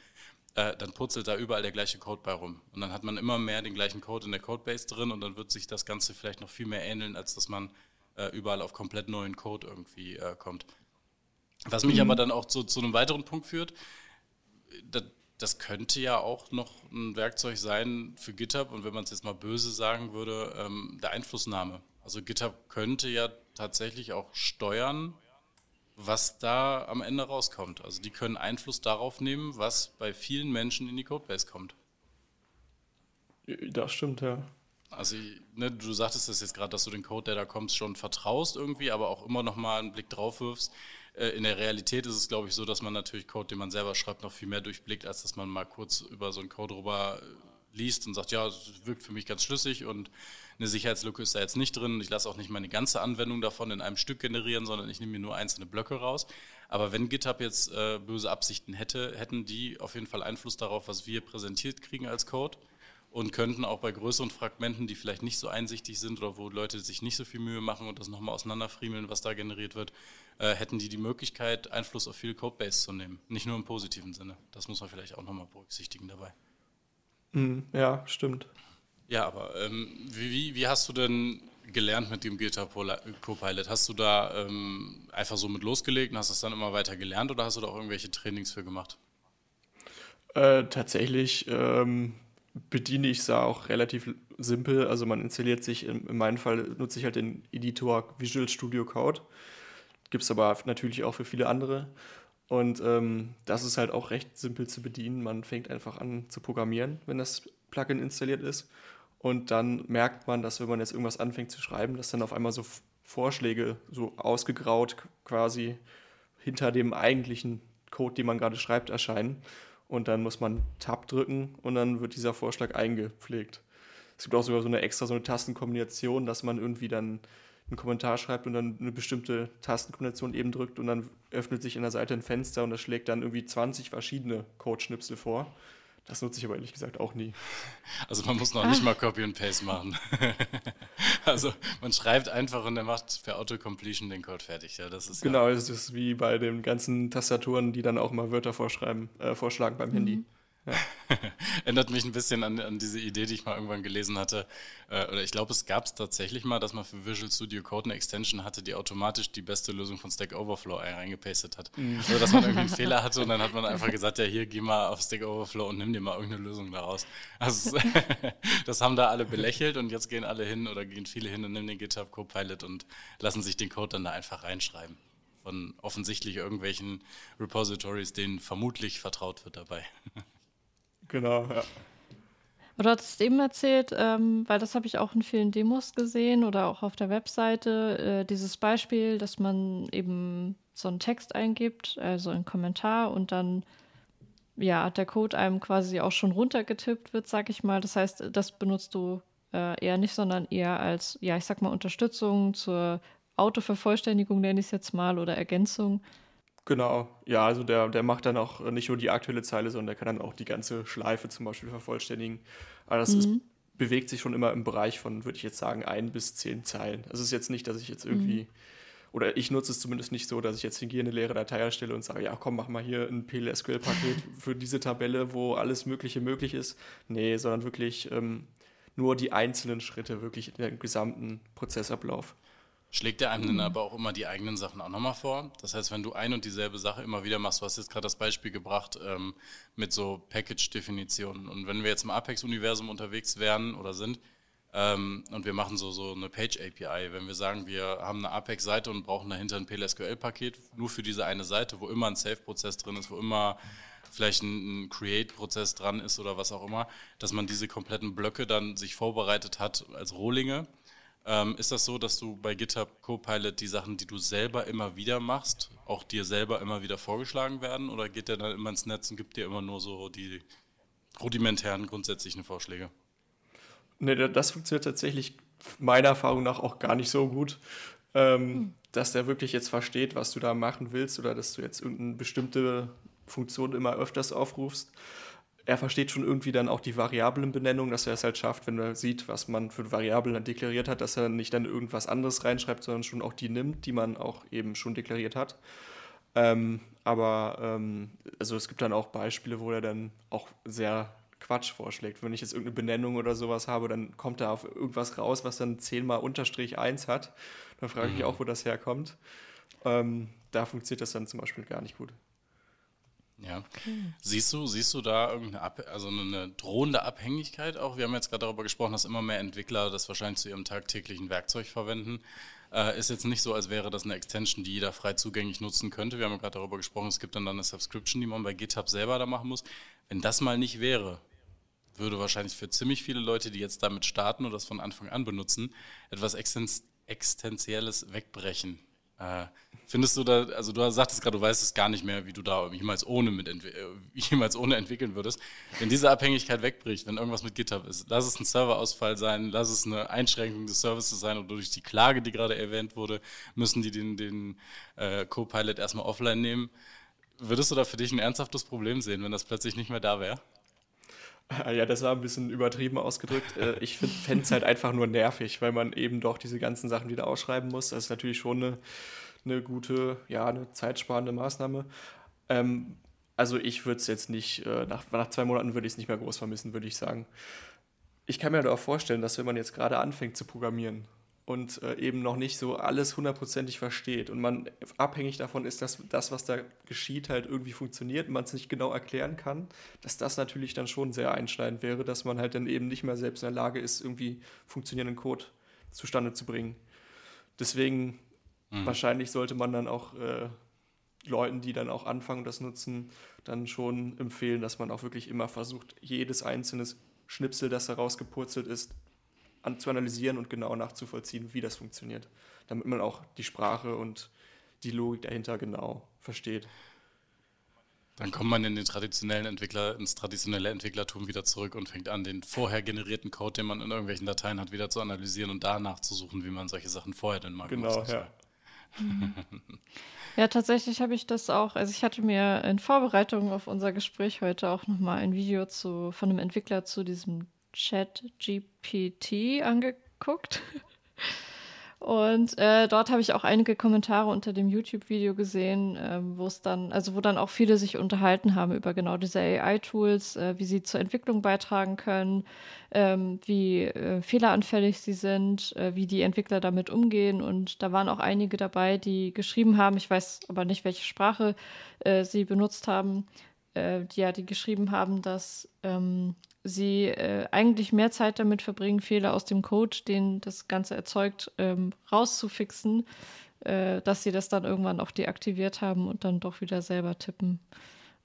äh, dann purzelt da überall der gleiche Code bei rum. Und dann hat man immer mehr den gleichen Code in der Codebase drin und dann wird sich das Ganze vielleicht noch viel mehr ähneln, als dass man äh, überall auf komplett neuen Code irgendwie äh, kommt. Was mich mhm. aber dann auch zu, zu einem weiteren Punkt führt, das, das, könnte ja auch noch ein Werkzeug sein für GitHub und wenn man es jetzt mal böse sagen würde, ähm, der Einflussnahme. Also GitHub könnte ja tatsächlich auch steuern, was da am Ende rauskommt. Also die können Einfluss darauf nehmen, was bei vielen Menschen in die Codebase kommt. Das stimmt, ja. Also ne, du sagtest es jetzt gerade, dass du den Code, der da kommt, schon vertraust irgendwie, aber auch immer noch mal einen Blick drauf wirfst. Äh, in der Realität ist es, glaube ich, so, dass man natürlich Code, den man selber schreibt, noch viel mehr durchblickt, als dass man mal kurz über so einen Code rüber äh, liest und sagt, ja, es wirkt für mich ganz schlüssig und eine Sicherheitslücke ist da jetzt nicht drin. Ich lasse auch nicht meine ganze Anwendung davon in einem Stück generieren, sondern ich nehme mir nur einzelne Blöcke raus. Aber wenn GitHub jetzt äh, böse Absichten hätte, hätten die auf jeden Fall Einfluss darauf, was wir präsentiert kriegen als Code und könnten auch bei größeren Fragmenten, die vielleicht nicht so einsichtig sind oder wo Leute sich nicht so viel Mühe machen und das nochmal auseinanderfriemeln, was da generiert wird, äh, hätten die die Möglichkeit, Einfluss auf viel Codebase zu nehmen. Nicht nur im positiven Sinne. Das muss man vielleicht auch nochmal berücksichtigen dabei. Mhm, ja, stimmt. Ja, aber ähm, wie, wie hast du denn gelernt mit dem GitHub Copilot? Hast du da ähm, einfach so mit losgelegt und hast es dann immer weiter gelernt oder hast du da auch irgendwelche Trainings für gemacht? Äh, tatsächlich ähm, bediene ich es auch relativ simpel. Also man installiert sich, in, in meinem Fall nutze ich halt den Editor Visual Studio Code. Gibt es aber natürlich auch für viele andere. Und ähm, das ist halt auch recht simpel zu bedienen. Man fängt einfach an zu programmieren, wenn das Plugin installiert ist. Und dann merkt man, dass wenn man jetzt irgendwas anfängt zu schreiben, dass dann auf einmal so Vorschläge so ausgegraut quasi hinter dem eigentlichen Code, den man gerade schreibt, erscheinen. Und dann muss man Tab drücken und dann wird dieser Vorschlag eingepflegt. Es gibt auch sogar so eine extra so eine Tastenkombination, dass man irgendwie dann einen Kommentar schreibt und dann eine bestimmte Tastenkombination eben drückt und dann öffnet sich in der Seite ein Fenster und das schlägt dann irgendwie 20 verschiedene Codeschnipsel vor. Das nutze ich aber ehrlich gesagt auch nie. Also man muss noch nicht mal Copy und Paste machen. also man schreibt einfach und er macht per Autocompletion den Code fertig. Ja, das ist genau, es ja. ist wie bei den ganzen Tastaturen, die dann auch mal Wörter vorschreiben, äh, vorschlagen beim mhm. Handy. Ja. Ändert mich ein bisschen an, an, diese Idee, die ich mal irgendwann gelesen hatte. Äh, oder ich glaube, es gab es tatsächlich mal, dass man für Visual Studio Code eine Extension hatte, die automatisch die beste Lösung von Stack Overflow reingepastet hat. Mhm. Also, dass man irgendwie einen Fehler hatte und dann hat man einfach gesagt, ja, hier, geh mal auf Stack Overflow und nimm dir mal irgendeine Lösung daraus. Also, das haben da alle belächelt und jetzt gehen alle hin oder gehen viele hin und nehmen den GitHub Copilot und lassen sich den Code dann da einfach reinschreiben von offensichtlich irgendwelchen Repositories, denen vermutlich vertraut wird dabei. Genau, ja. Du hattest eben erzählt, ähm, weil das habe ich auch in vielen Demos gesehen oder auch auf der Webseite, äh, dieses Beispiel, dass man eben so einen Text eingibt, also einen Kommentar und dann ja, der Code einem quasi auch schon runtergetippt wird, sag ich mal. Das heißt, das benutzt du äh, eher nicht, sondern eher als, ja, ich sag mal, Unterstützung zur Autovervollständigung, nenne ich es jetzt mal, oder Ergänzung. Genau, ja, also der, der macht dann auch nicht nur die aktuelle Zeile, sondern der kann dann auch die ganze Schleife zum Beispiel vervollständigen. Aber das mhm. ist, bewegt sich schon immer im Bereich von, würde ich jetzt sagen, ein bis zehn Zeilen. Also es ist jetzt nicht, dass ich jetzt irgendwie, mhm. oder ich nutze es zumindest nicht so, dass ich jetzt hier eine leere Datei erstelle und sage, ja komm, mach mal hier ein PLSQL-Paket für diese Tabelle, wo alles Mögliche möglich ist. Nee, sondern wirklich ähm, nur die einzelnen Schritte, wirklich in den gesamten Prozessablauf. Schlägt der einem dann aber auch immer die eigenen Sachen auch nochmal vor? Das heißt, wenn du ein und dieselbe Sache immer wieder machst, du hast jetzt gerade das Beispiel gebracht ähm, mit so Package-Definitionen. Und wenn wir jetzt im Apex-Universum unterwegs wären oder sind ähm, und wir machen so, so eine Page-API, wenn wir sagen, wir haben eine Apex-Seite und brauchen dahinter ein PLSQL-Paket nur für diese eine Seite, wo immer ein Save-Prozess drin ist, wo immer vielleicht ein, ein Create-Prozess dran ist oder was auch immer, dass man diese kompletten Blöcke dann sich vorbereitet hat als Rohlinge ähm, ist das so, dass du bei GitHub Copilot die Sachen, die du selber immer wieder machst, auch dir selber immer wieder vorgeschlagen werden? Oder geht der dann immer ins Netz und gibt dir immer nur so die rudimentären grundsätzlichen Vorschläge? Ne, das funktioniert tatsächlich meiner Erfahrung nach auch gar nicht so gut, ähm, hm. dass der wirklich jetzt versteht, was du da machen willst oder dass du jetzt irgendeine bestimmte Funktion immer öfters aufrufst. Er versteht schon irgendwie dann auch die Variablenbenennung, dass er es halt schafft, wenn er sieht, was man für Variablen dann deklariert hat, dass er nicht dann irgendwas anderes reinschreibt, sondern schon auch die nimmt, die man auch eben schon deklariert hat. Ähm, aber ähm, also es gibt dann auch Beispiele, wo er dann auch sehr Quatsch vorschlägt. Wenn ich jetzt irgendeine Benennung oder sowas habe, dann kommt da auf irgendwas raus, was dann zehnmal Unterstrich 1 hat. Dann frage ich mich mhm. auch, wo das herkommt. Ähm, da funktioniert das dann zum Beispiel gar nicht gut. Ja. Okay. Siehst du, siehst du da irgendeine Ab also eine drohende Abhängigkeit auch? Wir haben jetzt gerade darüber gesprochen, dass immer mehr Entwickler das wahrscheinlich zu ihrem tagtäglichen Werkzeug verwenden. Äh, ist jetzt nicht so, als wäre das eine Extension, die jeder frei zugänglich nutzen könnte. Wir haben ja gerade darüber gesprochen, es gibt dann, dann eine Subscription, die man bei GitHub selber da machen muss. Wenn das mal nicht wäre, würde wahrscheinlich für ziemlich viele Leute, die jetzt damit starten oder das von Anfang an benutzen, etwas Existenzielles wegbrechen. Äh, findest du da, also du sagtest gerade, du weißt es gar nicht mehr, wie du da jemals ohne, mit äh, jemals ohne entwickeln würdest. Wenn diese Abhängigkeit wegbricht, wenn irgendwas mit GitHub ist, lass es ein Serverausfall sein, lass es eine Einschränkung des Services sein oder durch die Klage, die gerade erwähnt wurde, müssen die den, den äh, Co-Pilot erstmal offline nehmen. Würdest du da für dich ein ernsthaftes Problem sehen, wenn das plötzlich nicht mehr da wäre? Ja, das war ein bisschen übertrieben ausgedrückt. Äh, ich fände es halt einfach nur nervig, weil man eben doch diese ganzen Sachen wieder ausschreiben muss. Das ist natürlich schon eine, eine gute, ja, eine zeitsparende Maßnahme. Ähm, also ich würde es jetzt nicht, äh, nach, nach zwei Monaten würde ich es nicht mehr groß vermissen, würde ich sagen. Ich kann mir aber auch vorstellen, dass wenn man jetzt gerade anfängt zu programmieren und äh, eben noch nicht so alles hundertprozentig versteht und man abhängig davon ist, dass das, was da geschieht, halt irgendwie funktioniert und man es nicht genau erklären kann, dass das natürlich dann schon sehr einschneidend wäre, dass man halt dann eben nicht mehr selbst in der Lage ist, irgendwie funktionierenden Code zustande zu bringen. Deswegen mhm. wahrscheinlich sollte man dann auch äh, Leuten, die dann auch anfangen, das nutzen, dann schon empfehlen, dass man auch wirklich immer versucht, jedes einzelne Schnipsel, das herausgepurzelt ist, an, zu analysieren und genau nachzuvollziehen, wie das funktioniert, damit man auch die Sprache und die Logik dahinter genau versteht. Dann kommt man in den traditionellen Entwickler, ins traditionelle Entwicklertum wieder zurück und fängt an, den vorher generierten Code, den man in irgendwelchen Dateien hat, wieder zu analysieren und danach zu suchen, wie man solche Sachen vorher denn mal genau, gemacht hat. Ja. Ja, tatsächlich habe ich das auch. Also ich hatte mir in Vorbereitung auf unser Gespräch heute auch nochmal ein Video zu, von einem Entwickler zu diesem ChatGPT angeguckt. Und äh, dort habe ich auch einige Kommentare unter dem YouTube-Video gesehen, äh, wo es dann, also wo dann auch viele sich unterhalten haben über genau diese AI-Tools, äh, wie sie zur Entwicklung beitragen können, ähm, wie äh, fehleranfällig sie sind, äh, wie die Entwickler damit umgehen. Und da waren auch einige dabei, die geschrieben haben, ich weiß aber nicht, welche Sprache äh, sie benutzt haben, die ja, die geschrieben haben, dass ähm, sie äh, eigentlich mehr Zeit damit verbringen, Fehler aus dem Code, den das Ganze erzeugt, ähm, rauszufixen, äh, dass sie das dann irgendwann auch deaktiviert haben und dann doch wieder selber tippen.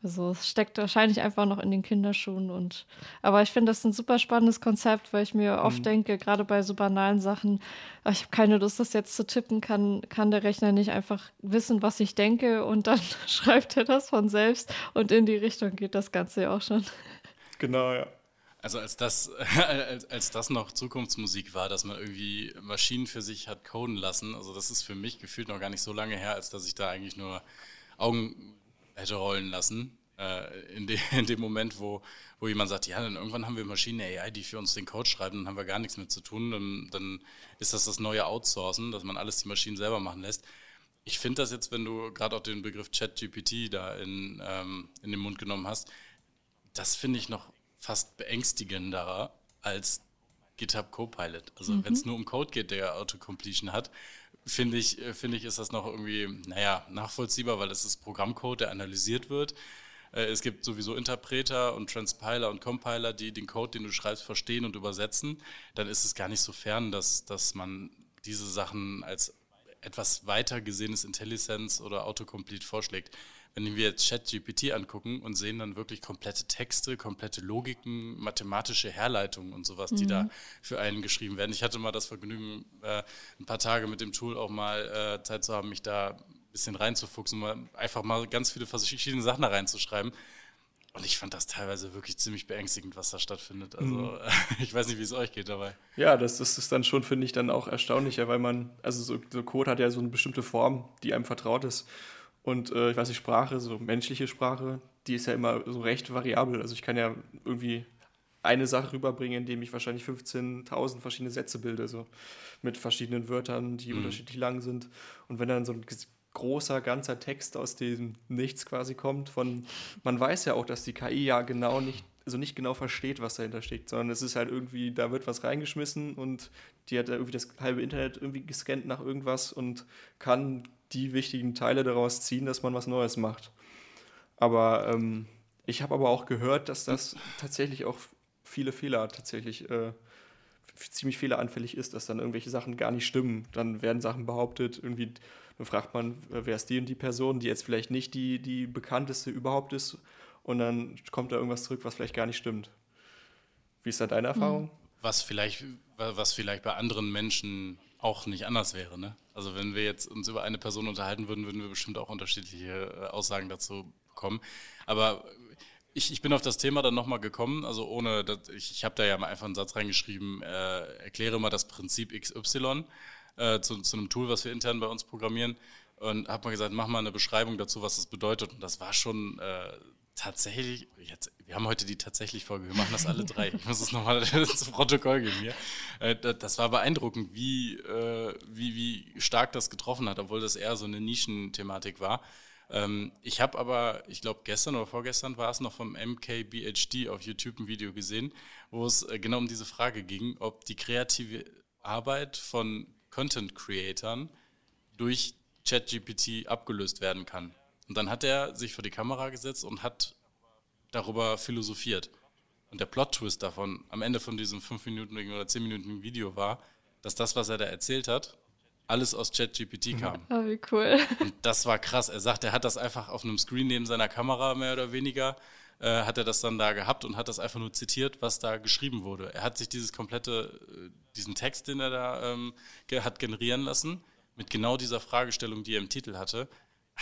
Also es steckt wahrscheinlich einfach noch in den Kinderschuhen und aber ich finde das ein super spannendes Konzept, weil ich mir mhm. oft denke, gerade bei so banalen Sachen, ach, ich habe keine Lust, das jetzt zu tippen, kann, kann der Rechner nicht einfach wissen, was ich denke und dann schreibt er das von selbst und in die Richtung geht das Ganze ja auch schon. Genau, ja. Also als das, als, als das noch Zukunftsmusik war, dass man irgendwie Maschinen für sich hat coden lassen, also das ist für mich gefühlt noch gar nicht so lange her, als dass ich da eigentlich nur Augen hätte rollen lassen. Äh, in, de, in dem Moment, wo, wo jemand sagt, ja, dann irgendwann haben wir Maschinen AI, die für uns den Code schreiben, dann haben wir gar nichts mehr zu tun, dann, dann ist das das neue Outsourcen, dass man alles die Maschinen selber machen lässt. Ich finde das jetzt, wenn du gerade auch den Begriff ChatGPT da in, ähm, in den Mund genommen hast, das finde ich noch fast beängstigender als GitHub Copilot. Also mhm. wenn es nur um Code geht, der Autocompletion hat, finde ich, äh, finde ich, ist das noch irgendwie, naja, nachvollziehbar, weil es ist Programmcode, der analysiert wird. Äh, es gibt sowieso Interpreter und Transpiler und Compiler, die den Code, den du schreibst, verstehen und übersetzen. Dann ist es gar nicht so fern, dass, dass man diese Sachen als etwas weiter gesehenes Intellisenz oder Autocomplete vorschlägt wenn wir jetzt ChatGPT angucken und sehen dann wirklich komplette Texte, komplette Logiken, mathematische Herleitungen und sowas, die da mhm. für einen geschrieben werden. Ich hatte mal das Vergnügen, äh, ein paar Tage mit dem Tool auch mal äh, Zeit zu haben, mich da ein bisschen reinzufuchsen, mal einfach mal ganz viele verschiedene Sachen da reinzuschreiben. und ich fand das teilweise wirklich ziemlich beängstigend, was da stattfindet. Also mhm. ich weiß nicht, wie es euch geht dabei. Ja, das, das ist dann schon, finde ich, dann auch erstaunlicher, weil man, also so, so, Code hat ja so eine bestimmte Form, die einem vertraut ist. Und äh, ich weiß nicht, Sprache, so menschliche Sprache, die ist ja immer so recht variabel. Also ich kann ja irgendwie eine Sache rüberbringen, indem ich wahrscheinlich 15.000 verschiedene Sätze bilde, so mit verschiedenen Wörtern, die mhm. unterschiedlich lang sind. Und wenn dann so ein großer, ganzer Text aus dem Nichts quasi kommt, von, man weiß ja auch, dass die KI ja genau nicht, also nicht genau versteht, was dahinter steckt, sondern es ist halt irgendwie, da wird was reingeschmissen und die hat irgendwie das halbe Internet irgendwie gescannt nach irgendwas und kann die wichtigen Teile daraus ziehen, dass man was Neues macht. Aber ähm, ich habe aber auch gehört, dass das tatsächlich auch viele Fehler tatsächlich äh, ziemlich fehleranfällig ist, dass dann irgendwelche Sachen gar nicht stimmen. Dann werden Sachen behauptet, irgendwie, dann fragt man, wer ist die und die Person, die jetzt vielleicht nicht die, die bekannteste überhaupt ist. Und dann kommt da irgendwas zurück, was vielleicht gar nicht stimmt. Wie ist da deine mhm. Erfahrung? Was vielleicht, was vielleicht bei anderen Menschen auch nicht anders wäre. Ne? Also wenn wir jetzt uns über eine Person unterhalten würden, würden wir bestimmt auch unterschiedliche äh, Aussagen dazu bekommen. Aber ich, ich bin auf das Thema dann nochmal gekommen, also ohne, dass, ich, ich habe da ja mal einfach einen Satz reingeschrieben, äh, erkläre mal das Prinzip XY äh, zu, zu einem Tool, was wir intern bei uns programmieren und habe mal gesagt, mach mal eine Beschreibung dazu, was das bedeutet. Und das war schon äh, tatsächlich, jetzt, wir haben heute die tatsächlich Folge, wir machen das alle drei. Ich muss es nochmal ins Protokoll geben hier. Äh, das war beeindruckend, wie, äh, wie, wie stark das getroffen hat, obwohl das eher so eine Nischenthematik war. Ähm, ich habe aber, ich glaube gestern oder vorgestern war es noch vom MKBHD auf YouTube ein Video gesehen, wo es äh, genau um diese Frage ging, ob die kreative Arbeit von Content-Creatern durch ChatGPT abgelöst werden kann. Und dann hat er sich vor die Kamera gesetzt und hat darüber philosophiert. Und der Plot-Twist davon am Ende von diesem 5-minütigen oder 10-minütigen Video war, dass das, was er da erzählt hat, alles aus ChatGPT kam. Oh, wie cool. Und das war krass. Er sagt, er hat das einfach auf einem Screen neben seiner Kamera mehr oder weniger, äh, hat er das dann da gehabt und hat das einfach nur zitiert, was da geschrieben wurde. Er hat sich dieses komplette, äh, diesen Text, den er da ähm, ge hat generieren lassen, mit genau dieser Fragestellung, die er im Titel hatte,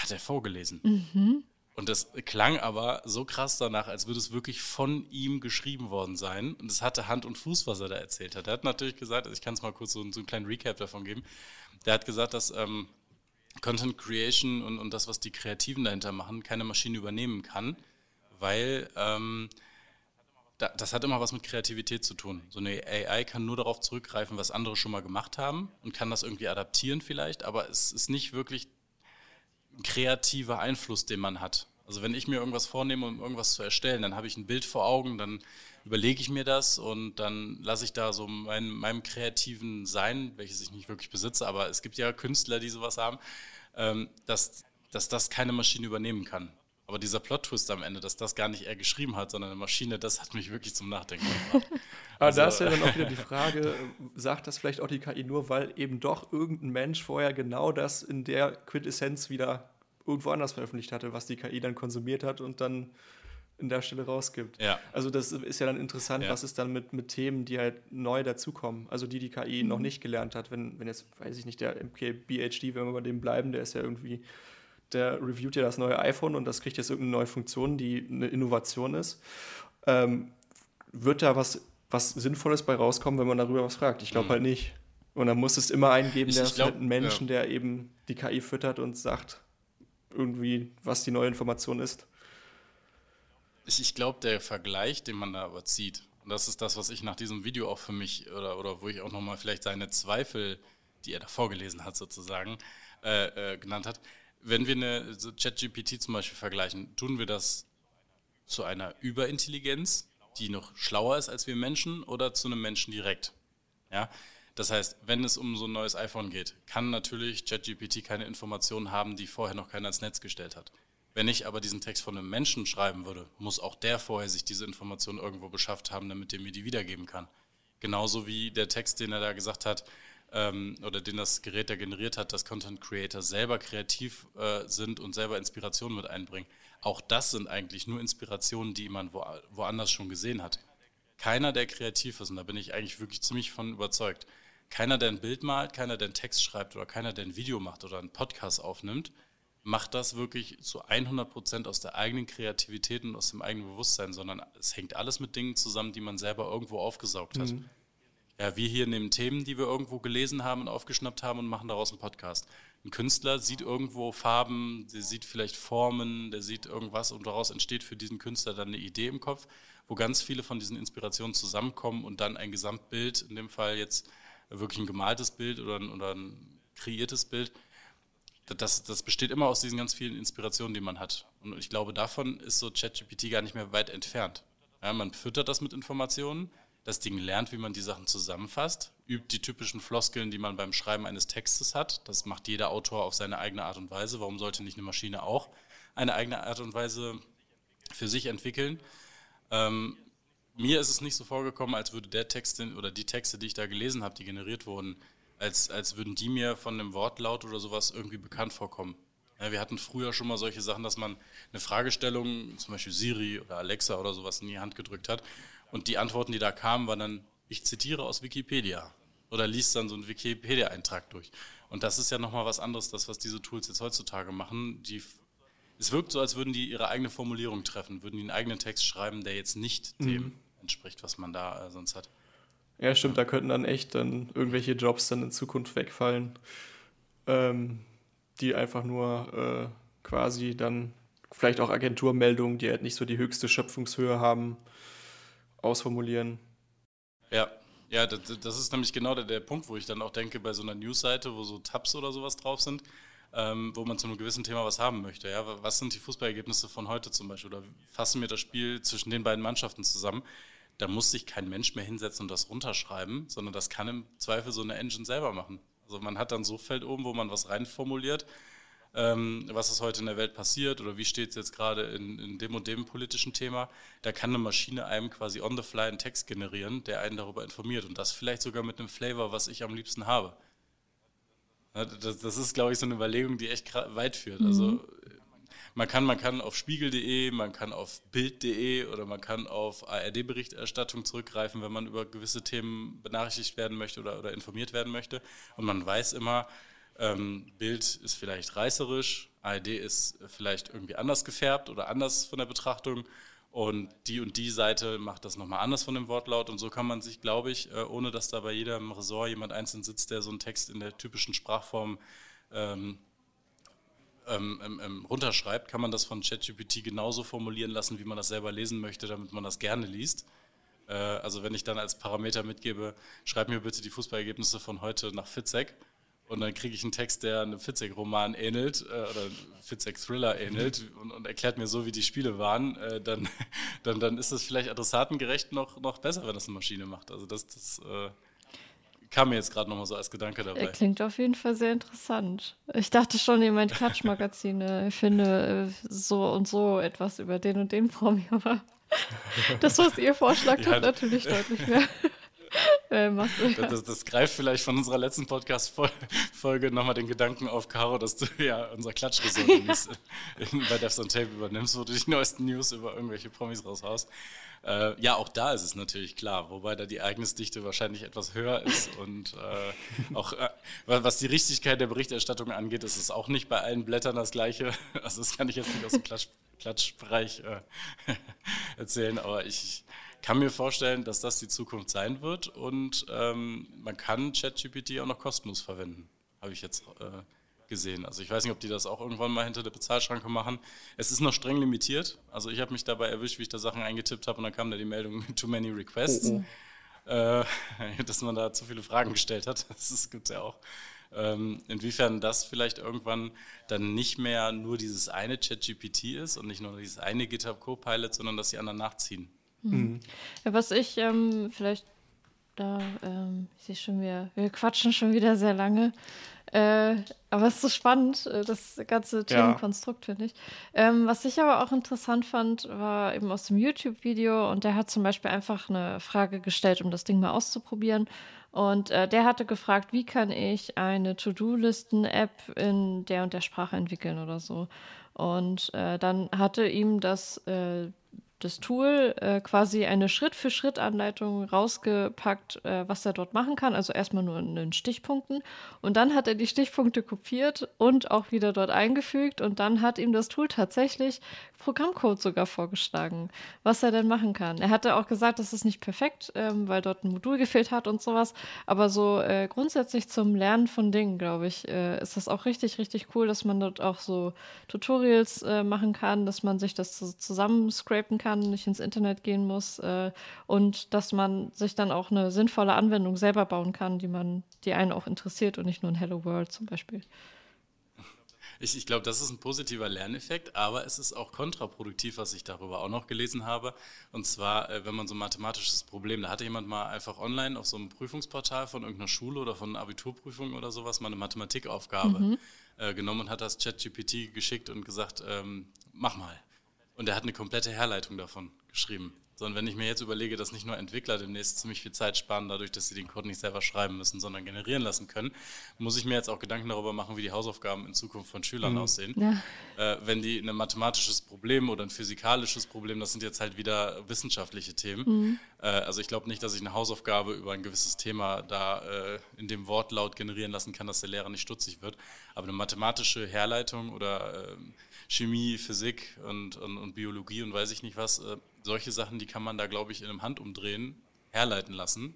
hat er vorgelesen. Mhm. Und das klang aber so krass danach, als würde es wirklich von ihm geschrieben worden sein. Und es hatte Hand und Fuß, was er da erzählt hat. Er hat natürlich gesagt, also ich kann es mal kurz so, so, einen kleinen Recap davon geben. Der hat gesagt, dass ähm, Content Creation und, und das, was die Kreativen dahinter machen, keine Maschine übernehmen kann, weil ähm, da, das hat immer was mit Kreativität zu tun. So eine AI kann nur darauf zurückgreifen, was andere schon mal gemacht haben und kann das irgendwie adaptieren vielleicht, aber es ist nicht wirklich kreativer Einfluss, den man hat. Also wenn ich mir irgendwas vornehme, um irgendwas zu erstellen, dann habe ich ein Bild vor Augen, dann überlege ich mir das und dann lasse ich da so mein, meinem kreativen Sein, welches ich nicht wirklich besitze, aber es gibt ja Künstler, die sowas haben, ähm, dass, dass das keine Maschine übernehmen kann. Aber dieser Plot-Twist am Ende, dass das gar nicht er geschrieben hat, sondern eine Maschine, das hat mich wirklich zum Nachdenken gebracht. Aber also, da ist ja dann auch wieder die Frage, sagt das vielleicht auch die KI nur, weil eben doch irgendein Mensch vorher genau das in der Quintessenz wieder irgendwo anders veröffentlicht hatte, was die KI dann konsumiert hat und dann in der Stelle rausgibt. Ja. Also das ist ja dann interessant, ja. was ist dann mit, mit Themen, die halt neu dazukommen, also die die KI mhm. noch nicht gelernt hat. Wenn, wenn jetzt, weiß ich nicht, der MKBHD, wenn wir bei dem bleiben, der ist ja irgendwie, der reviewt ja das neue iPhone und das kriegt jetzt irgendeine neue Funktion, die eine Innovation ist. Ähm, wird da was, was Sinnvolles bei rauskommen, wenn man darüber was fragt? Ich glaube mhm. halt nicht. Und dann muss es immer einen geben, der ich glaub, halt einen Menschen, ja. der eben die KI füttert und sagt, irgendwie, was die neue Information ist. Ich, ich glaube, der Vergleich, den man da aber zieht, und das ist das, was ich nach diesem Video auch für mich, oder, oder wo ich auch nochmal vielleicht seine Zweifel, die er da vorgelesen hat, sozusagen, äh, äh, genannt hat. Wenn wir eine so ChatGPT zum Beispiel vergleichen, tun wir das zu einer Überintelligenz, die noch schlauer ist als wir Menschen, oder zu einem Menschen direkt? Ja, das heißt, wenn es um so ein neues iPhone geht, kann natürlich ChatGPT keine Informationen haben, die vorher noch keiner ins Netz gestellt hat. Wenn ich aber diesen Text von einem Menschen schreiben würde, muss auch der vorher sich diese Informationen irgendwo beschafft haben, damit er mir die wiedergeben kann. Genauso wie der Text, den er da gesagt hat, ähm, oder den das Gerät da generiert hat, dass Content Creator selber kreativ äh, sind und selber Inspirationen mit einbringen. Auch das sind eigentlich nur Inspirationen, die man wo, woanders schon gesehen hat. Keiner, der kreativ ist, und da bin ich eigentlich wirklich ziemlich von überzeugt, keiner, der ein Bild malt, keiner, der einen Text schreibt oder keiner, der ein Video macht oder einen Podcast aufnimmt, macht das wirklich zu 100 Prozent aus der eigenen Kreativität und aus dem eigenen Bewusstsein, sondern es hängt alles mit Dingen zusammen, die man selber irgendwo aufgesaugt hat. Mhm. Ja, wir hier nehmen Themen, die wir irgendwo gelesen haben und aufgeschnappt haben und machen daraus einen Podcast. Ein Künstler sieht irgendwo Farben, der sieht vielleicht Formen, der sieht irgendwas und daraus entsteht für diesen Künstler dann eine Idee im Kopf, wo ganz viele von diesen Inspirationen zusammenkommen und dann ein Gesamtbild, in dem Fall jetzt wirklich ein gemaltes Bild oder ein, oder ein kreiertes Bild, das, das besteht immer aus diesen ganz vielen Inspirationen, die man hat. Und ich glaube, davon ist so ChatGPT gar nicht mehr weit entfernt. Ja, man füttert das mit Informationen, das Ding lernt, wie man die Sachen zusammenfasst, übt die typischen Floskeln, die man beim Schreiben eines Textes hat. Das macht jeder Autor auf seine eigene Art und Weise. Warum sollte nicht eine Maschine auch eine eigene Art und Weise für sich entwickeln? Ähm, mir ist es nicht so vorgekommen, als würde der Text oder die Texte, die ich da gelesen habe, die generiert wurden, als, als würden die mir von einem Wortlaut oder sowas irgendwie bekannt vorkommen. Ja, wir hatten früher schon mal solche Sachen, dass man eine Fragestellung, zum Beispiel Siri oder Alexa oder sowas in die Hand gedrückt hat und die Antworten, die da kamen, waren dann, ich zitiere aus Wikipedia oder liest dann so einen Wikipedia-Eintrag durch. Und das ist ja nochmal was anderes, das, was diese Tools jetzt heutzutage machen. Die, es wirkt so, als würden die ihre eigene Formulierung treffen, würden die einen eigenen Text schreiben, der jetzt nicht mhm. dem entspricht, was man da äh, sonst hat. Ja, stimmt, da könnten dann echt dann irgendwelche Jobs dann in Zukunft wegfallen, ähm, die einfach nur äh, quasi dann vielleicht auch Agenturmeldungen, die halt nicht so die höchste Schöpfungshöhe haben, ausformulieren. Ja, ja, das, das ist nämlich genau der, der, Punkt, wo ich dann auch denke, bei so einer Newsseite, wo so Tabs oder sowas drauf sind, ähm, wo man zu einem gewissen Thema was haben möchte. Ja? Was sind die Fußballergebnisse von heute zum Beispiel? Oder fassen wir das Spiel zwischen den beiden Mannschaften zusammen? da muss sich kein Mensch mehr hinsetzen und das runterschreiben, sondern das kann im Zweifel so eine Engine selber machen. Also man hat dann so Feld oben, wo man was reinformuliert, ähm, was ist heute in der Welt passiert oder wie steht es jetzt gerade in, in, dem und dem politischen Thema. Da kann eine Maschine einem quasi on the fly einen Text generieren, der einen darüber informiert und das vielleicht sogar mit einem Flavor, was ich am liebsten habe. Das, das ist, glaube ich, so eine Überlegung, die echt weit führt. Also mhm. Man kann, man kann auf spiegel.de, man kann auf bild.de oder man kann auf ARD-Berichterstattung zurückgreifen, wenn man über gewisse Themen benachrichtigt werden möchte oder, oder informiert werden möchte. Und man weiß immer, ähm, Bild ist vielleicht reißerisch, ARD ist vielleicht irgendwie anders gefärbt oder anders von der Betrachtung. Und die und die Seite macht das nochmal anders von dem Wortlaut. Und so kann man sich, glaube ich, äh, ohne dass da bei jedem Ressort jemand einzeln sitzt, der so einen Text in der typischen Sprachform ähm, ähm, ähm, ähm, runterschreibt, kann man das von ChatGPT genauso formulieren lassen, wie man das selber lesen möchte, damit man das gerne liest. Äh, also wenn ich dann als Parameter mitgebe, schreib mir bitte die Fußballergebnisse von heute nach Fitzek und dann kriege ich einen Text, der einem Fitzek-Roman ähnelt äh, oder Fitzek-Thriller ähnelt und, und, erklärt mir so, wie die Spiele waren, äh, dann, dann, dann ist das vielleicht adressatengerecht noch, noch besser, wenn das eine Maschine macht. Also das, das äh, kam mir jetzt gerade nochmal so als Gedanke dabei. Klingt auf jeden Fall sehr interessant. Ich dachte schon, ihr meint Klatschmagazine. Ich finde äh, so und so etwas über den und den Promi, aber das, was ihr vorschlagt, ja, hat natürlich deutlich mehr. Äh, das, das, das, greift vielleicht von unserer letzten Podcast-Folge nochmal den Gedanken auf, Caro, dass du ja unser Klatschresort bei Devs on Tape übernimmst, wo du die neuesten News über irgendwelche Promis raushaust. Äh, ja, auch da ist es natürlich klar, wobei da die Ereignisdichte wahrscheinlich etwas höher ist und äh, auch äh, was die Richtigkeit der Berichterstattung angeht, ist es auch nicht bei allen Blättern das Gleiche. Also das kann ich jetzt nicht aus dem Klatsch, Klatschbereich äh, erzählen, aber ich kann mir vorstellen, dass das die Zukunft sein wird und ähm, man kann ChatGPT auch noch kostenlos verwenden, habe ich jetzt äh, gesehen. Also ich weiß nicht, ob die das auch irgendwann mal hinter der Bezahlschranke machen. Es ist noch streng limitiert. Also ich habe mich dabei erwischt, wie ich da Sachen eingetippt habe und dann kam da die Meldung Too many requests, oh, oh. Äh, dass man da zu viele Fragen gestellt hat. Das gibt es ja auch. Ähm, inwiefern das vielleicht irgendwann dann nicht mehr nur dieses eine ChatGPT ist und nicht nur dieses eine GitHub Copilot, sondern dass die anderen nachziehen. Mhm. Ja, was ich ähm, vielleicht da, ähm, ich sehe schon, wir, wir quatschen schon wieder sehr lange. Äh, aber es ist so spannend, äh, das ganze Themenkonstrukt, ja. finde ich. Ähm, was ich aber auch interessant fand, war eben aus dem YouTube-Video und der hat zum Beispiel einfach eine Frage gestellt, um das Ding mal auszuprobieren. Und äh, der hatte gefragt, wie kann ich eine To-Do-Listen-App in der und der Sprache entwickeln oder so. Und äh, dann hatte ihm das äh, das Tool äh, quasi eine Schritt-für-Schritt-Anleitung rausgepackt, äh, was er dort machen kann. Also erstmal nur in den Stichpunkten. Und dann hat er die Stichpunkte kopiert und auch wieder dort eingefügt. Und dann hat ihm das Tool tatsächlich Programmcode sogar vorgeschlagen, was er denn machen kann. Er hatte auch gesagt, das ist nicht perfekt, ähm, weil dort ein Modul gefehlt hat und sowas. Aber so äh, grundsätzlich zum Lernen von Dingen, glaube ich, äh, ist das auch richtig, richtig cool, dass man dort auch so Tutorials äh, machen kann, dass man sich das so zusammenscrapen kann kann, nicht ins Internet gehen muss äh, und dass man sich dann auch eine sinnvolle Anwendung selber bauen kann, die man, die einen auch interessiert und nicht nur ein Hello World zum Beispiel. Ich, ich glaube, das ist ein positiver Lerneffekt, aber es ist auch kontraproduktiv, was ich darüber auch noch gelesen habe. Und zwar, äh, wenn man so ein mathematisches Problem, da hatte jemand mal einfach online auf so einem Prüfungsportal von irgendeiner Schule oder von Abiturprüfungen oder sowas mal eine Mathematikaufgabe mhm. äh, genommen und hat das ChatGPT geschickt und gesagt, ähm, mach mal. Und er hat eine komplette Herleitung davon geschrieben. Sondern wenn ich mir jetzt überlege, dass nicht nur Entwickler demnächst ziemlich viel Zeit sparen, dadurch, dass sie den Code nicht selber schreiben müssen, sondern generieren lassen können, muss ich mir jetzt auch Gedanken darüber machen, wie die Hausaufgaben in Zukunft von Schülern mhm. aussehen. Ja. Äh, wenn die ein mathematisches Problem oder ein physikalisches Problem, das sind jetzt halt wieder wissenschaftliche Themen. Mhm. Äh, also ich glaube nicht, dass ich eine Hausaufgabe über ein gewisses Thema da äh, in dem Wortlaut generieren lassen kann, dass der Lehrer nicht stutzig wird. Aber eine mathematische Herleitung oder ähm, Chemie, Physik und, und, und, Biologie und weiß ich nicht was. Äh, solche Sachen, die kann man da, glaube ich, in einem Handumdrehen herleiten lassen,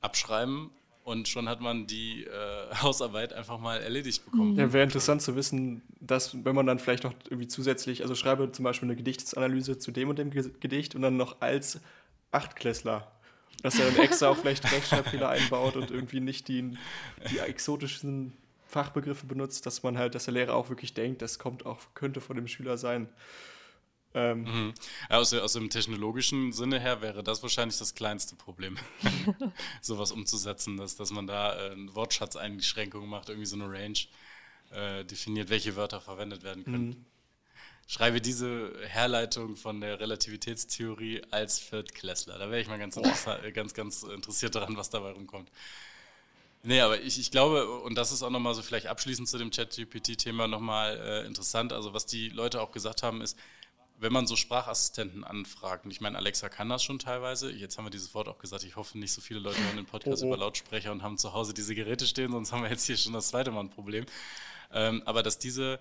abschreiben und schon hat man die äh, Hausarbeit einfach mal erledigt bekommen. Ja, wäre interessant zu wissen, dass wenn man dann vielleicht noch irgendwie zusätzlich, also schreibe zum Beispiel eine Gedichtsanalyse zu dem und dem Gedicht und dann noch als Achtklässler dass er dann extra auch vielleicht Rechtschreibfehler einbaut und irgendwie nicht die, die exotischen Fachbegriffe benutzt, dass man halt, dass der Lehrer auch wirklich denkt, das kommt auch, könnte von dem Schüler sein. Ähm, mhm. aus, aus, dem technologischen Sinne her wäre das wahrscheinlich das kleinste Problem, sowas umzusetzen, dass, dass man da äh, eine Wortschatzeinschränkung macht, irgendwie so eine Range äh, definiert, welche Wörter verwendet werden können. Mhm. Schreibe diese Herleitung von der Relativitätstheorie als Viertklässler. Da wäre ich mal ganz, ganz, ganz interessiert daran, was dabei rumkommt. Nee, aber ich, ich glaube, und das ist auch nochmal so vielleicht abschließend zu dem Chat-GPT-Thema nochmal äh, interessant. Also, was die Leute auch gesagt haben, ist, wenn man so Sprachassistenten anfragt, und ich meine, Alexa kann das schon teilweise, jetzt haben wir dieses Wort auch gesagt, ich hoffe, nicht so viele Leute hören den Podcast oh, oh. über Lautsprecher und haben zu Hause diese Geräte stehen, sonst haben wir jetzt hier schon das zweite Mal ein Problem. Ähm, aber dass diese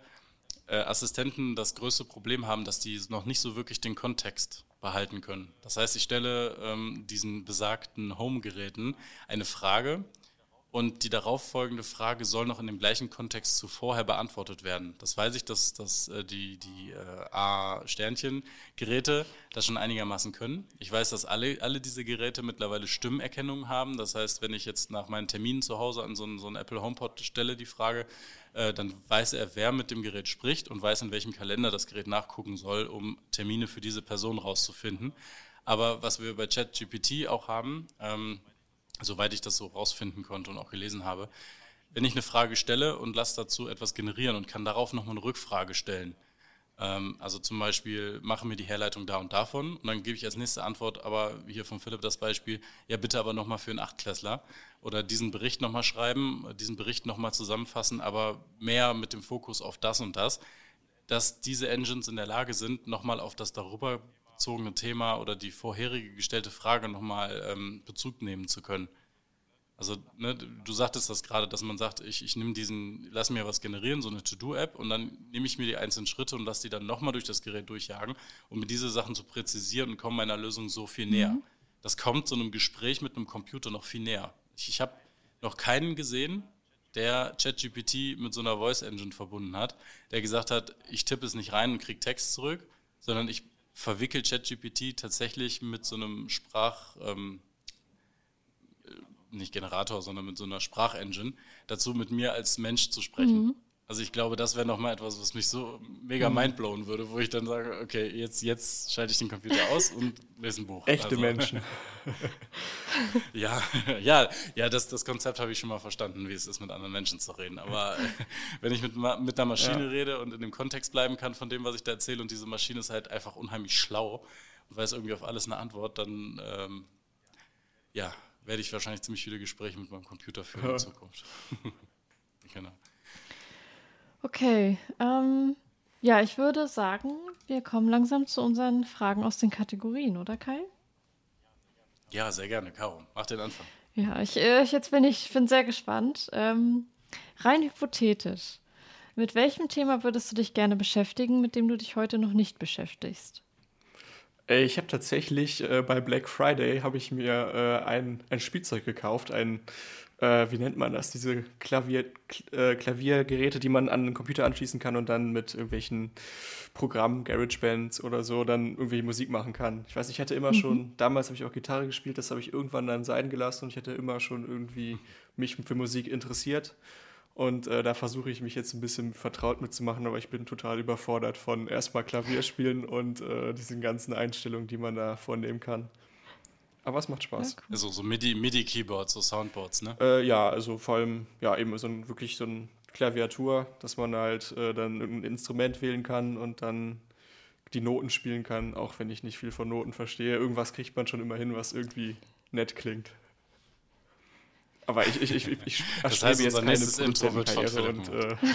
äh, Assistenten das größte Problem haben, dass die noch nicht so wirklich den Kontext behalten können. Das heißt, ich stelle ähm, diesen besagten Home-Geräten eine Frage, und die darauffolgende Frage soll noch in dem gleichen Kontext zuvorher beantwortet werden. Das weiß ich, dass, dass äh, die, die äh, A-Sternchen-Geräte das schon einigermaßen können. Ich weiß, dass alle, alle diese Geräte mittlerweile Stimmerkennung haben. Das heißt, wenn ich jetzt nach meinen Terminen zu Hause an so einen, so einen Apple HomePod stelle, die Frage, äh, dann weiß er, wer mit dem Gerät spricht und weiß, in welchem Kalender das Gerät nachgucken soll, um Termine für diese Person rauszufinden. Aber was wir bei ChatGPT auch haben, ähm, soweit ich das so rausfinden konnte und auch gelesen habe, wenn ich eine Frage stelle und lasse dazu etwas generieren und kann darauf nochmal eine Rückfrage stellen. Ähm, also zum Beispiel, mache mir die Herleitung da und davon und dann gebe ich als nächste Antwort, aber hier von Philipp das Beispiel, ja bitte aber nochmal für einen Achtklässler oder diesen Bericht nochmal schreiben, diesen Bericht nochmal zusammenfassen, aber mehr mit dem Fokus auf das und das, dass diese Engines in der Lage sind, nochmal auf das darüber bezogene Thema oder die vorherige gestellte Frage nochmal ähm, Bezug nehmen zu können. Also ne, du sagtest das gerade, dass man sagt, ich, ich nehme diesen, lass mir was generieren, so eine To-Do-App und dann nehme ich mir die einzelnen Schritte und lasse die dann nochmal durch das Gerät durchjagen, um mir diese Sachen zu präzisieren und komme meiner Lösung so viel näher. Mhm. Das kommt so einem Gespräch mit einem Computer noch viel näher. Ich, ich habe noch keinen gesehen, der ChatGPT mit so einer Voice Engine verbunden hat, der gesagt hat, ich tippe es nicht rein und kriege Text zurück, sondern ich verwickelt ChatGPT tatsächlich mit so einem Sprach, ähm, äh, nicht Generator, sondern mit so einer Sprachengine dazu, mit mir als Mensch zu sprechen. Mhm. Also ich glaube, das wäre nochmal etwas, was mich so mega mhm. mindblown würde, wo ich dann sage, okay, jetzt, jetzt schalte ich den Computer aus und lese ein Buch. Echte also, Menschen. ja, ja, ja, das, das Konzept habe ich schon mal verstanden, wie es ist, mit anderen Menschen zu reden. Aber wenn ich mit, mit einer Maschine ja. rede und in dem Kontext bleiben kann von dem, was ich da erzähle und diese Maschine ist halt einfach unheimlich schlau und weiß irgendwie auf alles eine Antwort, dann ähm, ja, werde ich wahrscheinlich ziemlich viele Gespräche mit meinem Computer führen in Zukunft. genau. Okay. Ähm, Ja, ich würde sagen, wir kommen langsam zu unseren Fragen aus den Kategorien, oder Kai? Ja, sehr gerne. Caro, mach den Anfang. Ja, ich, äh, ich jetzt bin ich bin sehr gespannt. Ähm, rein hypothetisch. Mit welchem Thema würdest du dich gerne beschäftigen, mit dem du dich heute noch nicht beschäftigst? Äh, ich habe tatsächlich äh, bei Black Friday habe ich mir äh, ein, ein Spielzeug gekauft, ein äh, wie nennt man das? Diese Klavier, äh, Klaviergeräte, die man an den Computer anschließen kann und dann mit irgendwelchen Programmen, GarageBands oder so, dann irgendwie Musik machen kann. Ich weiß, ich hatte immer mhm. schon, damals habe ich auch Gitarre gespielt, das habe ich irgendwann dann sein gelassen und ich hatte immer schon irgendwie mich für Musik interessiert. Und äh, da versuche ich mich jetzt ein bisschen vertraut mitzumachen, aber ich bin total überfordert von erstmal Klavierspielen und äh, diesen ganzen Einstellungen, die man da vornehmen kann. Aber es macht Spaß. Ja, cool. Also so MIDI-Keyboards, MIDI so Soundboards, ne? Äh, ja, also vor allem, ja, eben so ein, wirklich so ein Klaviatur, dass man halt äh, dann ein Instrument wählen kann und dann die Noten spielen kann, auch wenn ich nicht viel von Noten verstehe. Irgendwas kriegt man schon immer hin, was irgendwie nett klingt. Aber ich, ich, ich, ich, ich das heißt, jetzt keine Intro wird von und, äh,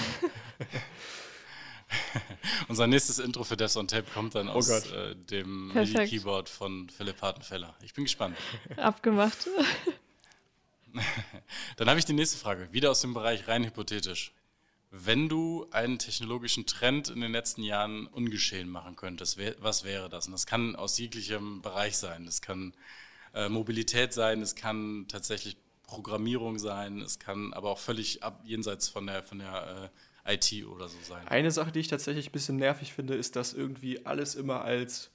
Unser nächstes Intro für Death on Tape kommt dann oh aus äh, dem MIDI-Keyboard von Philipp Hartenfeller. Ich bin gespannt. Abgemacht. dann habe ich die nächste Frage, wieder aus dem Bereich rein hypothetisch. Wenn du einen technologischen Trend in den letzten Jahren ungeschehen machen könntest, was wäre das? Und das kann aus jeglichem Bereich sein. Das kann äh, Mobilität sein, es kann tatsächlich Programmierung sein, es kann aber auch völlig ab, jenseits von der, von der äh, IT oder so sein. Eine Sache, die ich tatsächlich ein bisschen nervig finde, ist, dass irgendwie alles immer als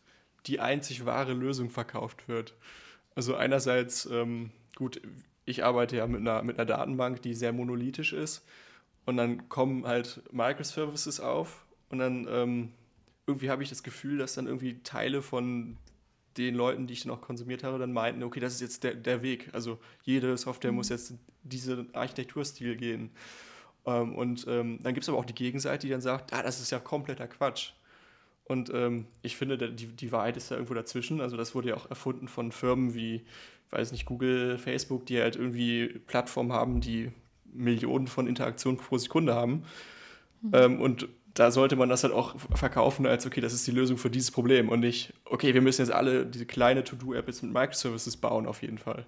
die einzig wahre Lösung verkauft wird. Also einerseits, ähm, gut, ich arbeite ja mit einer, mit einer Datenbank, die sehr monolithisch ist. Und dann kommen halt Microservices auf und dann ähm, irgendwie habe ich das Gefühl, dass dann irgendwie Teile von den Leuten, die ich dann auch konsumiert habe, dann meinten, okay, das ist jetzt der, der Weg. Also jede Software mhm. muss jetzt diesen Architekturstil gehen. Ähm, und ähm, dann gibt es aber auch die Gegenseite, die dann sagt, ah, das ist ja kompletter Quatsch. Und ähm, ich finde, die, die Wahrheit ist ja irgendwo dazwischen. Also das wurde ja auch erfunden von Firmen wie, weiß nicht, Google, Facebook, die halt irgendwie Plattformen haben, die Millionen von Interaktionen pro Sekunde haben. Mhm. Ähm, und da sollte man das halt auch verkaufen als, okay, das ist die Lösung für dieses Problem und nicht, okay, wir müssen jetzt alle diese kleine To-Do-App jetzt mit Microservices bauen, auf jeden Fall.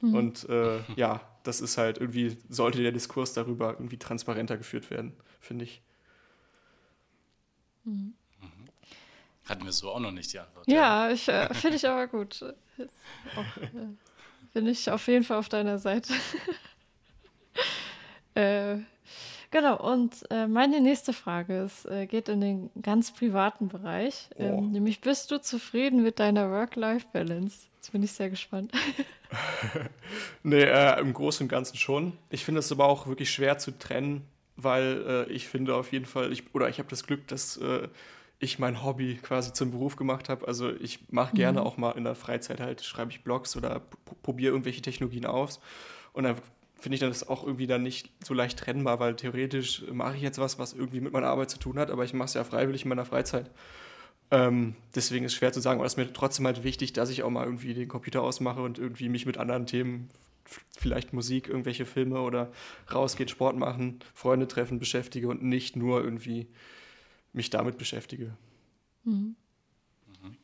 Mhm. Und äh, ja, das ist halt irgendwie, sollte der Diskurs darüber irgendwie transparenter geführt werden, finde ich. Mhm. Hatten wir so auch noch nicht die Antwort. Ja, ja. äh, finde ich aber gut. Auch, äh, bin ich auf jeden Fall auf deiner Seite. äh, genau, und äh, meine nächste Frage ist, äh, geht in den ganz privaten Bereich. Oh. Ähm, nämlich, bist du zufrieden mit deiner Work-Life-Balance? Jetzt bin ich sehr gespannt. nee, äh, im Großen und Ganzen schon. Ich finde es aber auch wirklich schwer zu trennen, weil äh, ich finde auf jeden Fall, ich, oder ich habe das Glück, dass äh, ich mein Hobby quasi zum Beruf gemacht habe. Also ich mache gerne mhm. auch mal in der Freizeit halt, schreibe ich Blogs oder probiere irgendwelche Technologien aus. Und dann finde ich das auch irgendwie dann nicht so leicht trennbar, weil theoretisch mache ich jetzt was, was irgendwie mit meiner Arbeit zu tun hat, aber ich mache es ja freiwillig in meiner Freizeit. Ähm, deswegen ist es schwer zu sagen, aber es ist mir trotzdem halt wichtig, dass ich auch mal irgendwie den Computer ausmache und irgendwie mich mit anderen Themen, vielleicht Musik, irgendwelche Filme oder rausgeht, Sport machen, Freunde treffen, beschäftige und nicht nur irgendwie mich damit beschäftige. Mhm. mhm.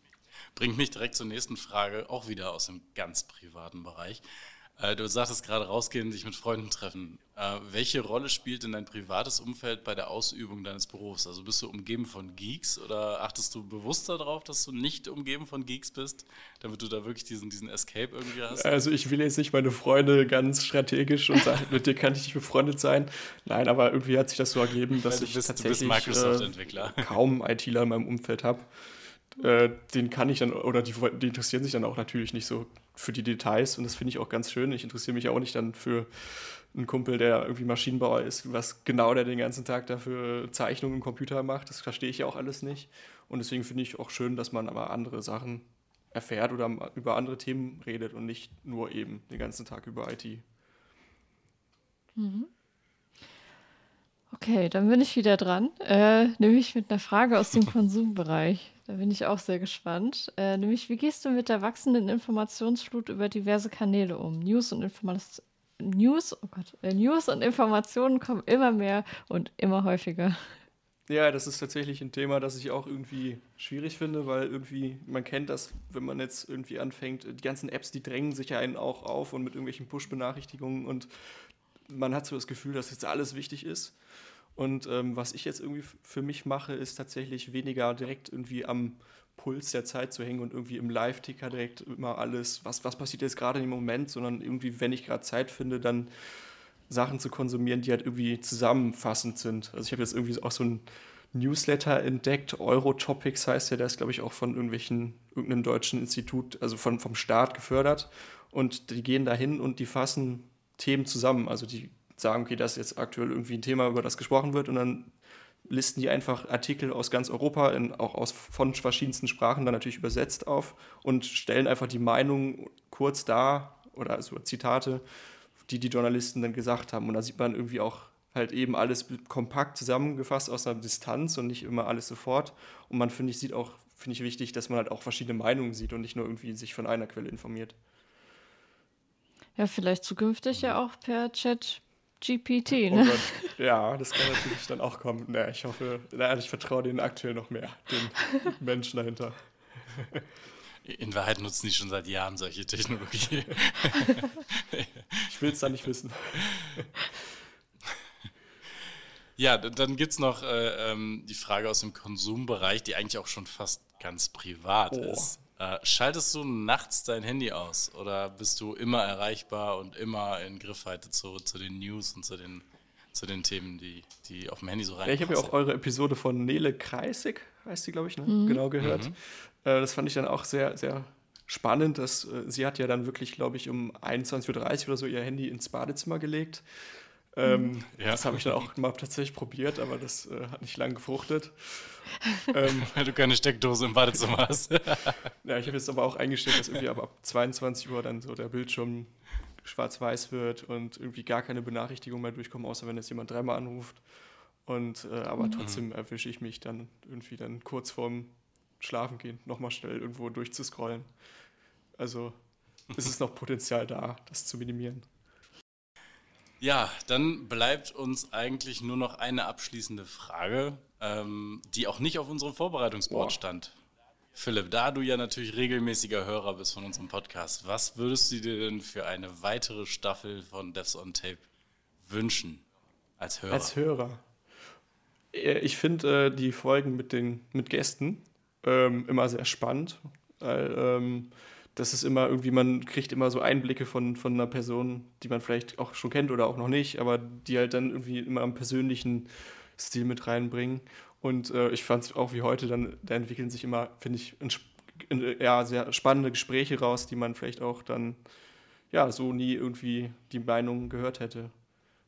Bringt mich direkt zur nächsten Frage, auch wieder aus dem ganz privaten Bereich. Äh, du sagtest gerade rausgehen, sich mit Freunden treffen. Äh, welche Rolle spielt denn dein privates Umfeld bei der Ausübung deines Berufs? Also bist du umgeben von Geeks oder achtest du bewusst darauf, dass du nicht umgeben von Geeks bist, damit du da wirklich diesen, diesen Escape irgendwie hast? Also ich will jetzt nicht meine Freunde ganz strategisch und sagen, mit dir kann ich nicht befreundet sein. Nein, aber irgendwie hat sich das so ergeben, dass bist, ich tatsächlich äh, kaum ITler in meinem Umfeld habe. Äh, den kann ich dann, oder die, die interessieren sich dann auch natürlich nicht so für die Details und das finde ich auch ganz schön. Ich interessiere mich auch nicht dann für einen Kumpel, der irgendwie Maschinenbauer ist, was genau der den ganzen Tag dafür Zeichnungen im Computer macht. Das verstehe ich ja auch alles nicht. Und deswegen finde ich auch schön, dass man aber andere Sachen erfährt oder über andere Themen redet und nicht nur eben den ganzen Tag über IT. Mhm. Okay, dann bin ich wieder dran, äh, nämlich mit einer Frage aus dem Konsumbereich. Da bin ich auch sehr gespannt. Äh, nämlich, wie gehst du mit der wachsenden Informationsflut über diverse Kanäle um? News und Informationen. News, oh Gott, äh, News und Informationen kommen immer mehr und immer häufiger. Ja, das ist tatsächlich ein Thema, das ich auch irgendwie schwierig finde, weil irgendwie, man kennt das, wenn man jetzt irgendwie anfängt, die ganzen Apps, die drängen sich ja einen auch auf und mit irgendwelchen Push-Benachrichtigungen und man hat so das Gefühl, dass jetzt alles wichtig ist. Und ähm, was ich jetzt irgendwie für mich mache, ist tatsächlich weniger direkt irgendwie am Puls der Zeit zu hängen und irgendwie im Live-Ticker direkt immer alles, was, was passiert jetzt gerade im Moment, sondern irgendwie, wenn ich gerade Zeit finde, dann Sachen zu konsumieren, die halt irgendwie zusammenfassend sind. Also ich habe jetzt irgendwie auch so ein Newsletter entdeckt, Eurotopics heißt der, der ist glaube ich auch von irgendwelchen, irgendeinem deutschen Institut, also von, vom Staat gefördert und die gehen dahin und die fassen Themen zusammen. Also die sagen, okay, das ist jetzt aktuell irgendwie ein Thema, über das gesprochen wird und dann listen die einfach Artikel aus ganz Europa, in, auch aus von verschiedensten Sprachen dann natürlich übersetzt auf und stellen einfach die Meinung kurz dar oder also Zitate die die Journalisten dann gesagt haben. Und da sieht man irgendwie auch halt eben alles kompakt zusammengefasst aus einer Distanz und nicht immer alles sofort. Und man, finde ich, sieht auch, finde ich wichtig, dass man halt auch verschiedene Meinungen sieht und nicht nur irgendwie sich von einer Quelle informiert. Ja, vielleicht zukünftig ja auch per Chat GPT, oh ne? Oh ja, das kann natürlich dann auch kommen. Naja, ich hoffe, ich vertraue denen aktuell noch mehr, den Menschen dahinter. In Wahrheit nutzen die schon seit Jahren solche Technologie. ich will es da nicht wissen. Ja, dann gibt es noch äh, ähm, die Frage aus dem Konsumbereich, die eigentlich auch schon fast ganz privat oh. ist. Äh, schaltest du nachts dein Handy aus oder bist du immer erreichbar und immer in Griffweite zu, zu den News und zu den, zu den Themen, die, die auf dem Handy so rein? Ja, ich habe ja auch eure Episode von Nele Kreisig, heißt die, glaube ich, ne? mhm. genau gehört. Mhm. Äh, das fand ich dann auch sehr, sehr spannend. Dass, äh, sie hat ja dann wirklich, glaube ich, um 21.30 Uhr oder so ihr Handy ins Badezimmer gelegt. Ähm, ja. Das habe ich dann auch mal tatsächlich probiert, aber das äh, hat nicht lange gefruchtet. Ähm, Weil du keine Steckdose im Badezimmer hast. ja, ich habe jetzt aber auch eingestellt, dass irgendwie ab 22 Uhr dann so der Bildschirm schwarz-weiß wird und irgendwie gar keine Benachrichtigung mehr durchkommen, außer wenn jetzt jemand dreimal anruft. Und äh, aber mhm. trotzdem erwische ich mich dann irgendwie dann kurz vorm schlafen gehen, nochmal schnell irgendwo durchzuscrollen. Also ist es noch Potenzial da, das zu minimieren. Ja, dann bleibt uns eigentlich nur noch eine abschließende Frage, ähm, die auch nicht auf unserem Vorbereitungsboard Boah. stand. Philipp, da du ja natürlich regelmäßiger Hörer bist von unserem Podcast, was würdest du dir denn für eine weitere Staffel von Devs on Tape wünschen als Hörer? Als Hörer. Ich finde äh, die Folgen mit den mit Gästen ähm, immer sehr spannend, weil ähm, das ist immer irgendwie, man kriegt immer so Einblicke von, von einer Person, die man vielleicht auch schon kennt oder auch noch nicht, aber die halt dann irgendwie immer am persönlichen Stil mit reinbringen. Und äh, ich fand es auch wie heute, dann da entwickeln sich immer, finde ich, in, in, ja, sehr spannende Gespräche raus, die man vielleicht auch dann ja so nie irgendwie die Meinung gehört hätte.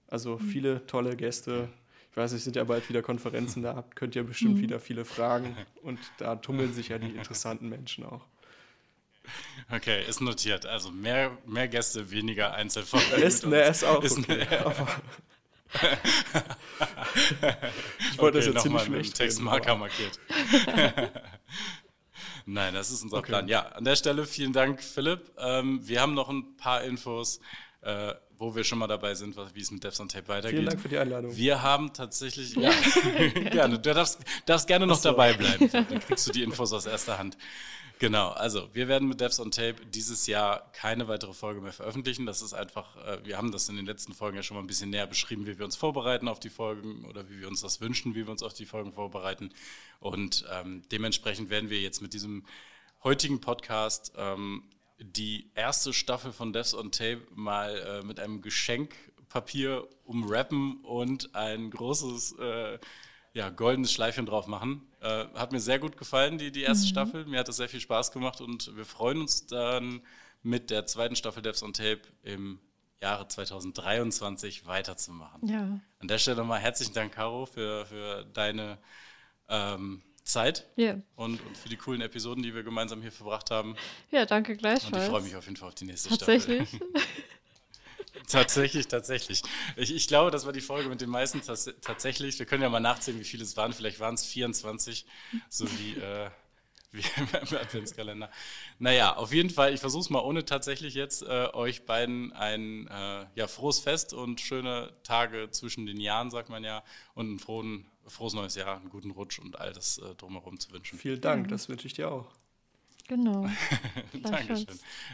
Also mhm. viele tolle Gäste, ich weiß, es sind ja bald wieder Konferenzen, da könnt ihr bestimmt mhm. wieder viele Fragen und da tummeln sich ja die interessanten Menschen auch. Okay, ist notiert. Also mehr, mehr Gäste, weniger Einzelfolgen. Ist, ne, ist auch ist okay, ne, Ich wollte okay, das jetzt ziemlich schlecht Textmarker markiert. Nein, das ist unser okay. Plan. Ja, an der Stelle vielen Dank, Philipp. Ähm, wir haben noch ein paar Infos äh, wo wir schon mal dabei sind, wie es mit Devs on Tape weitergeht. Vielen Dank für die Einladung. Wir haben tatsächlich, ja, gerne, du darfst, darfst gerne noch so. dabei bleiben. Dann kriegst du die Infos aus erster Hand. Genau, also wir werden mit Devs on Tape dieses Jahr keine weitere Folge mehr veröffentlichen. Das ist einfach, äh, wir haben das in den letzten Folgen ja schon mal ein bisschen näher beschrieben, wie wir uns vorbereiten auf die Folgen oder wie wir uns das wünschen, wie wir uns auf die Folgen vorbereiten. Und ähm, dementsprechend werden wir jetzt mit diesem heutigen Podcast ähm, die erste Staffel von Devs on Tape mal äh, mit einem Geschenkpapier umrappen und ein großes äh, ja, goldenes Schleifchen drauf machen. Äh, hat mir sehr gut gefallen, die, die erste mhm. Staffel. Mir hat es sehr viel Spaß gemacht und wir freuen uns dann mit der zweiten Staffel Devs on Tape im Jahre 2023 weiterzumachen. Ja. An der Stelle nochmal herzlichen Dank, Caro, für, für deine ähm, Zeit yeah. und, und, für die coolen Episoden, die wir gemeinsam hier verbracht haben. Ja, danke gleichfalls. Und ich freue mich auf jeden Fall auf die nächste tatsächlich? Staffel. tatsächlich, tatsächlich. Ich, ich, glaube, das war die Folge mit den meisten tatsächlich. Wir können ja mal nachzählen, wie viele es waren. Vielleicht waren es 24, so wie, äh, wie im Adventskalender. Naja, auf jeden Fall, ich versuche es mal ohne tatsächlich jetzt äh, euch beiden ein äh, ja, frohes Fest und schöne Tage zwischen den Jahren, sagt man ja, und ein frohen, frohes neues Jahr, einen guten Rutsch und all das äh, drumherum zu wünschen. Vielen Dank, das wünsche ich dir auch. Genau. Dankeschön.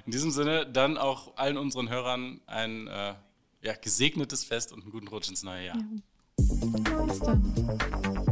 In diesem Sinne dann auch allen unseren Hörern ein äh, ja, gesegnetes Fest und einen guten Rutsch ins neue Jahr. Ja. Bis dann.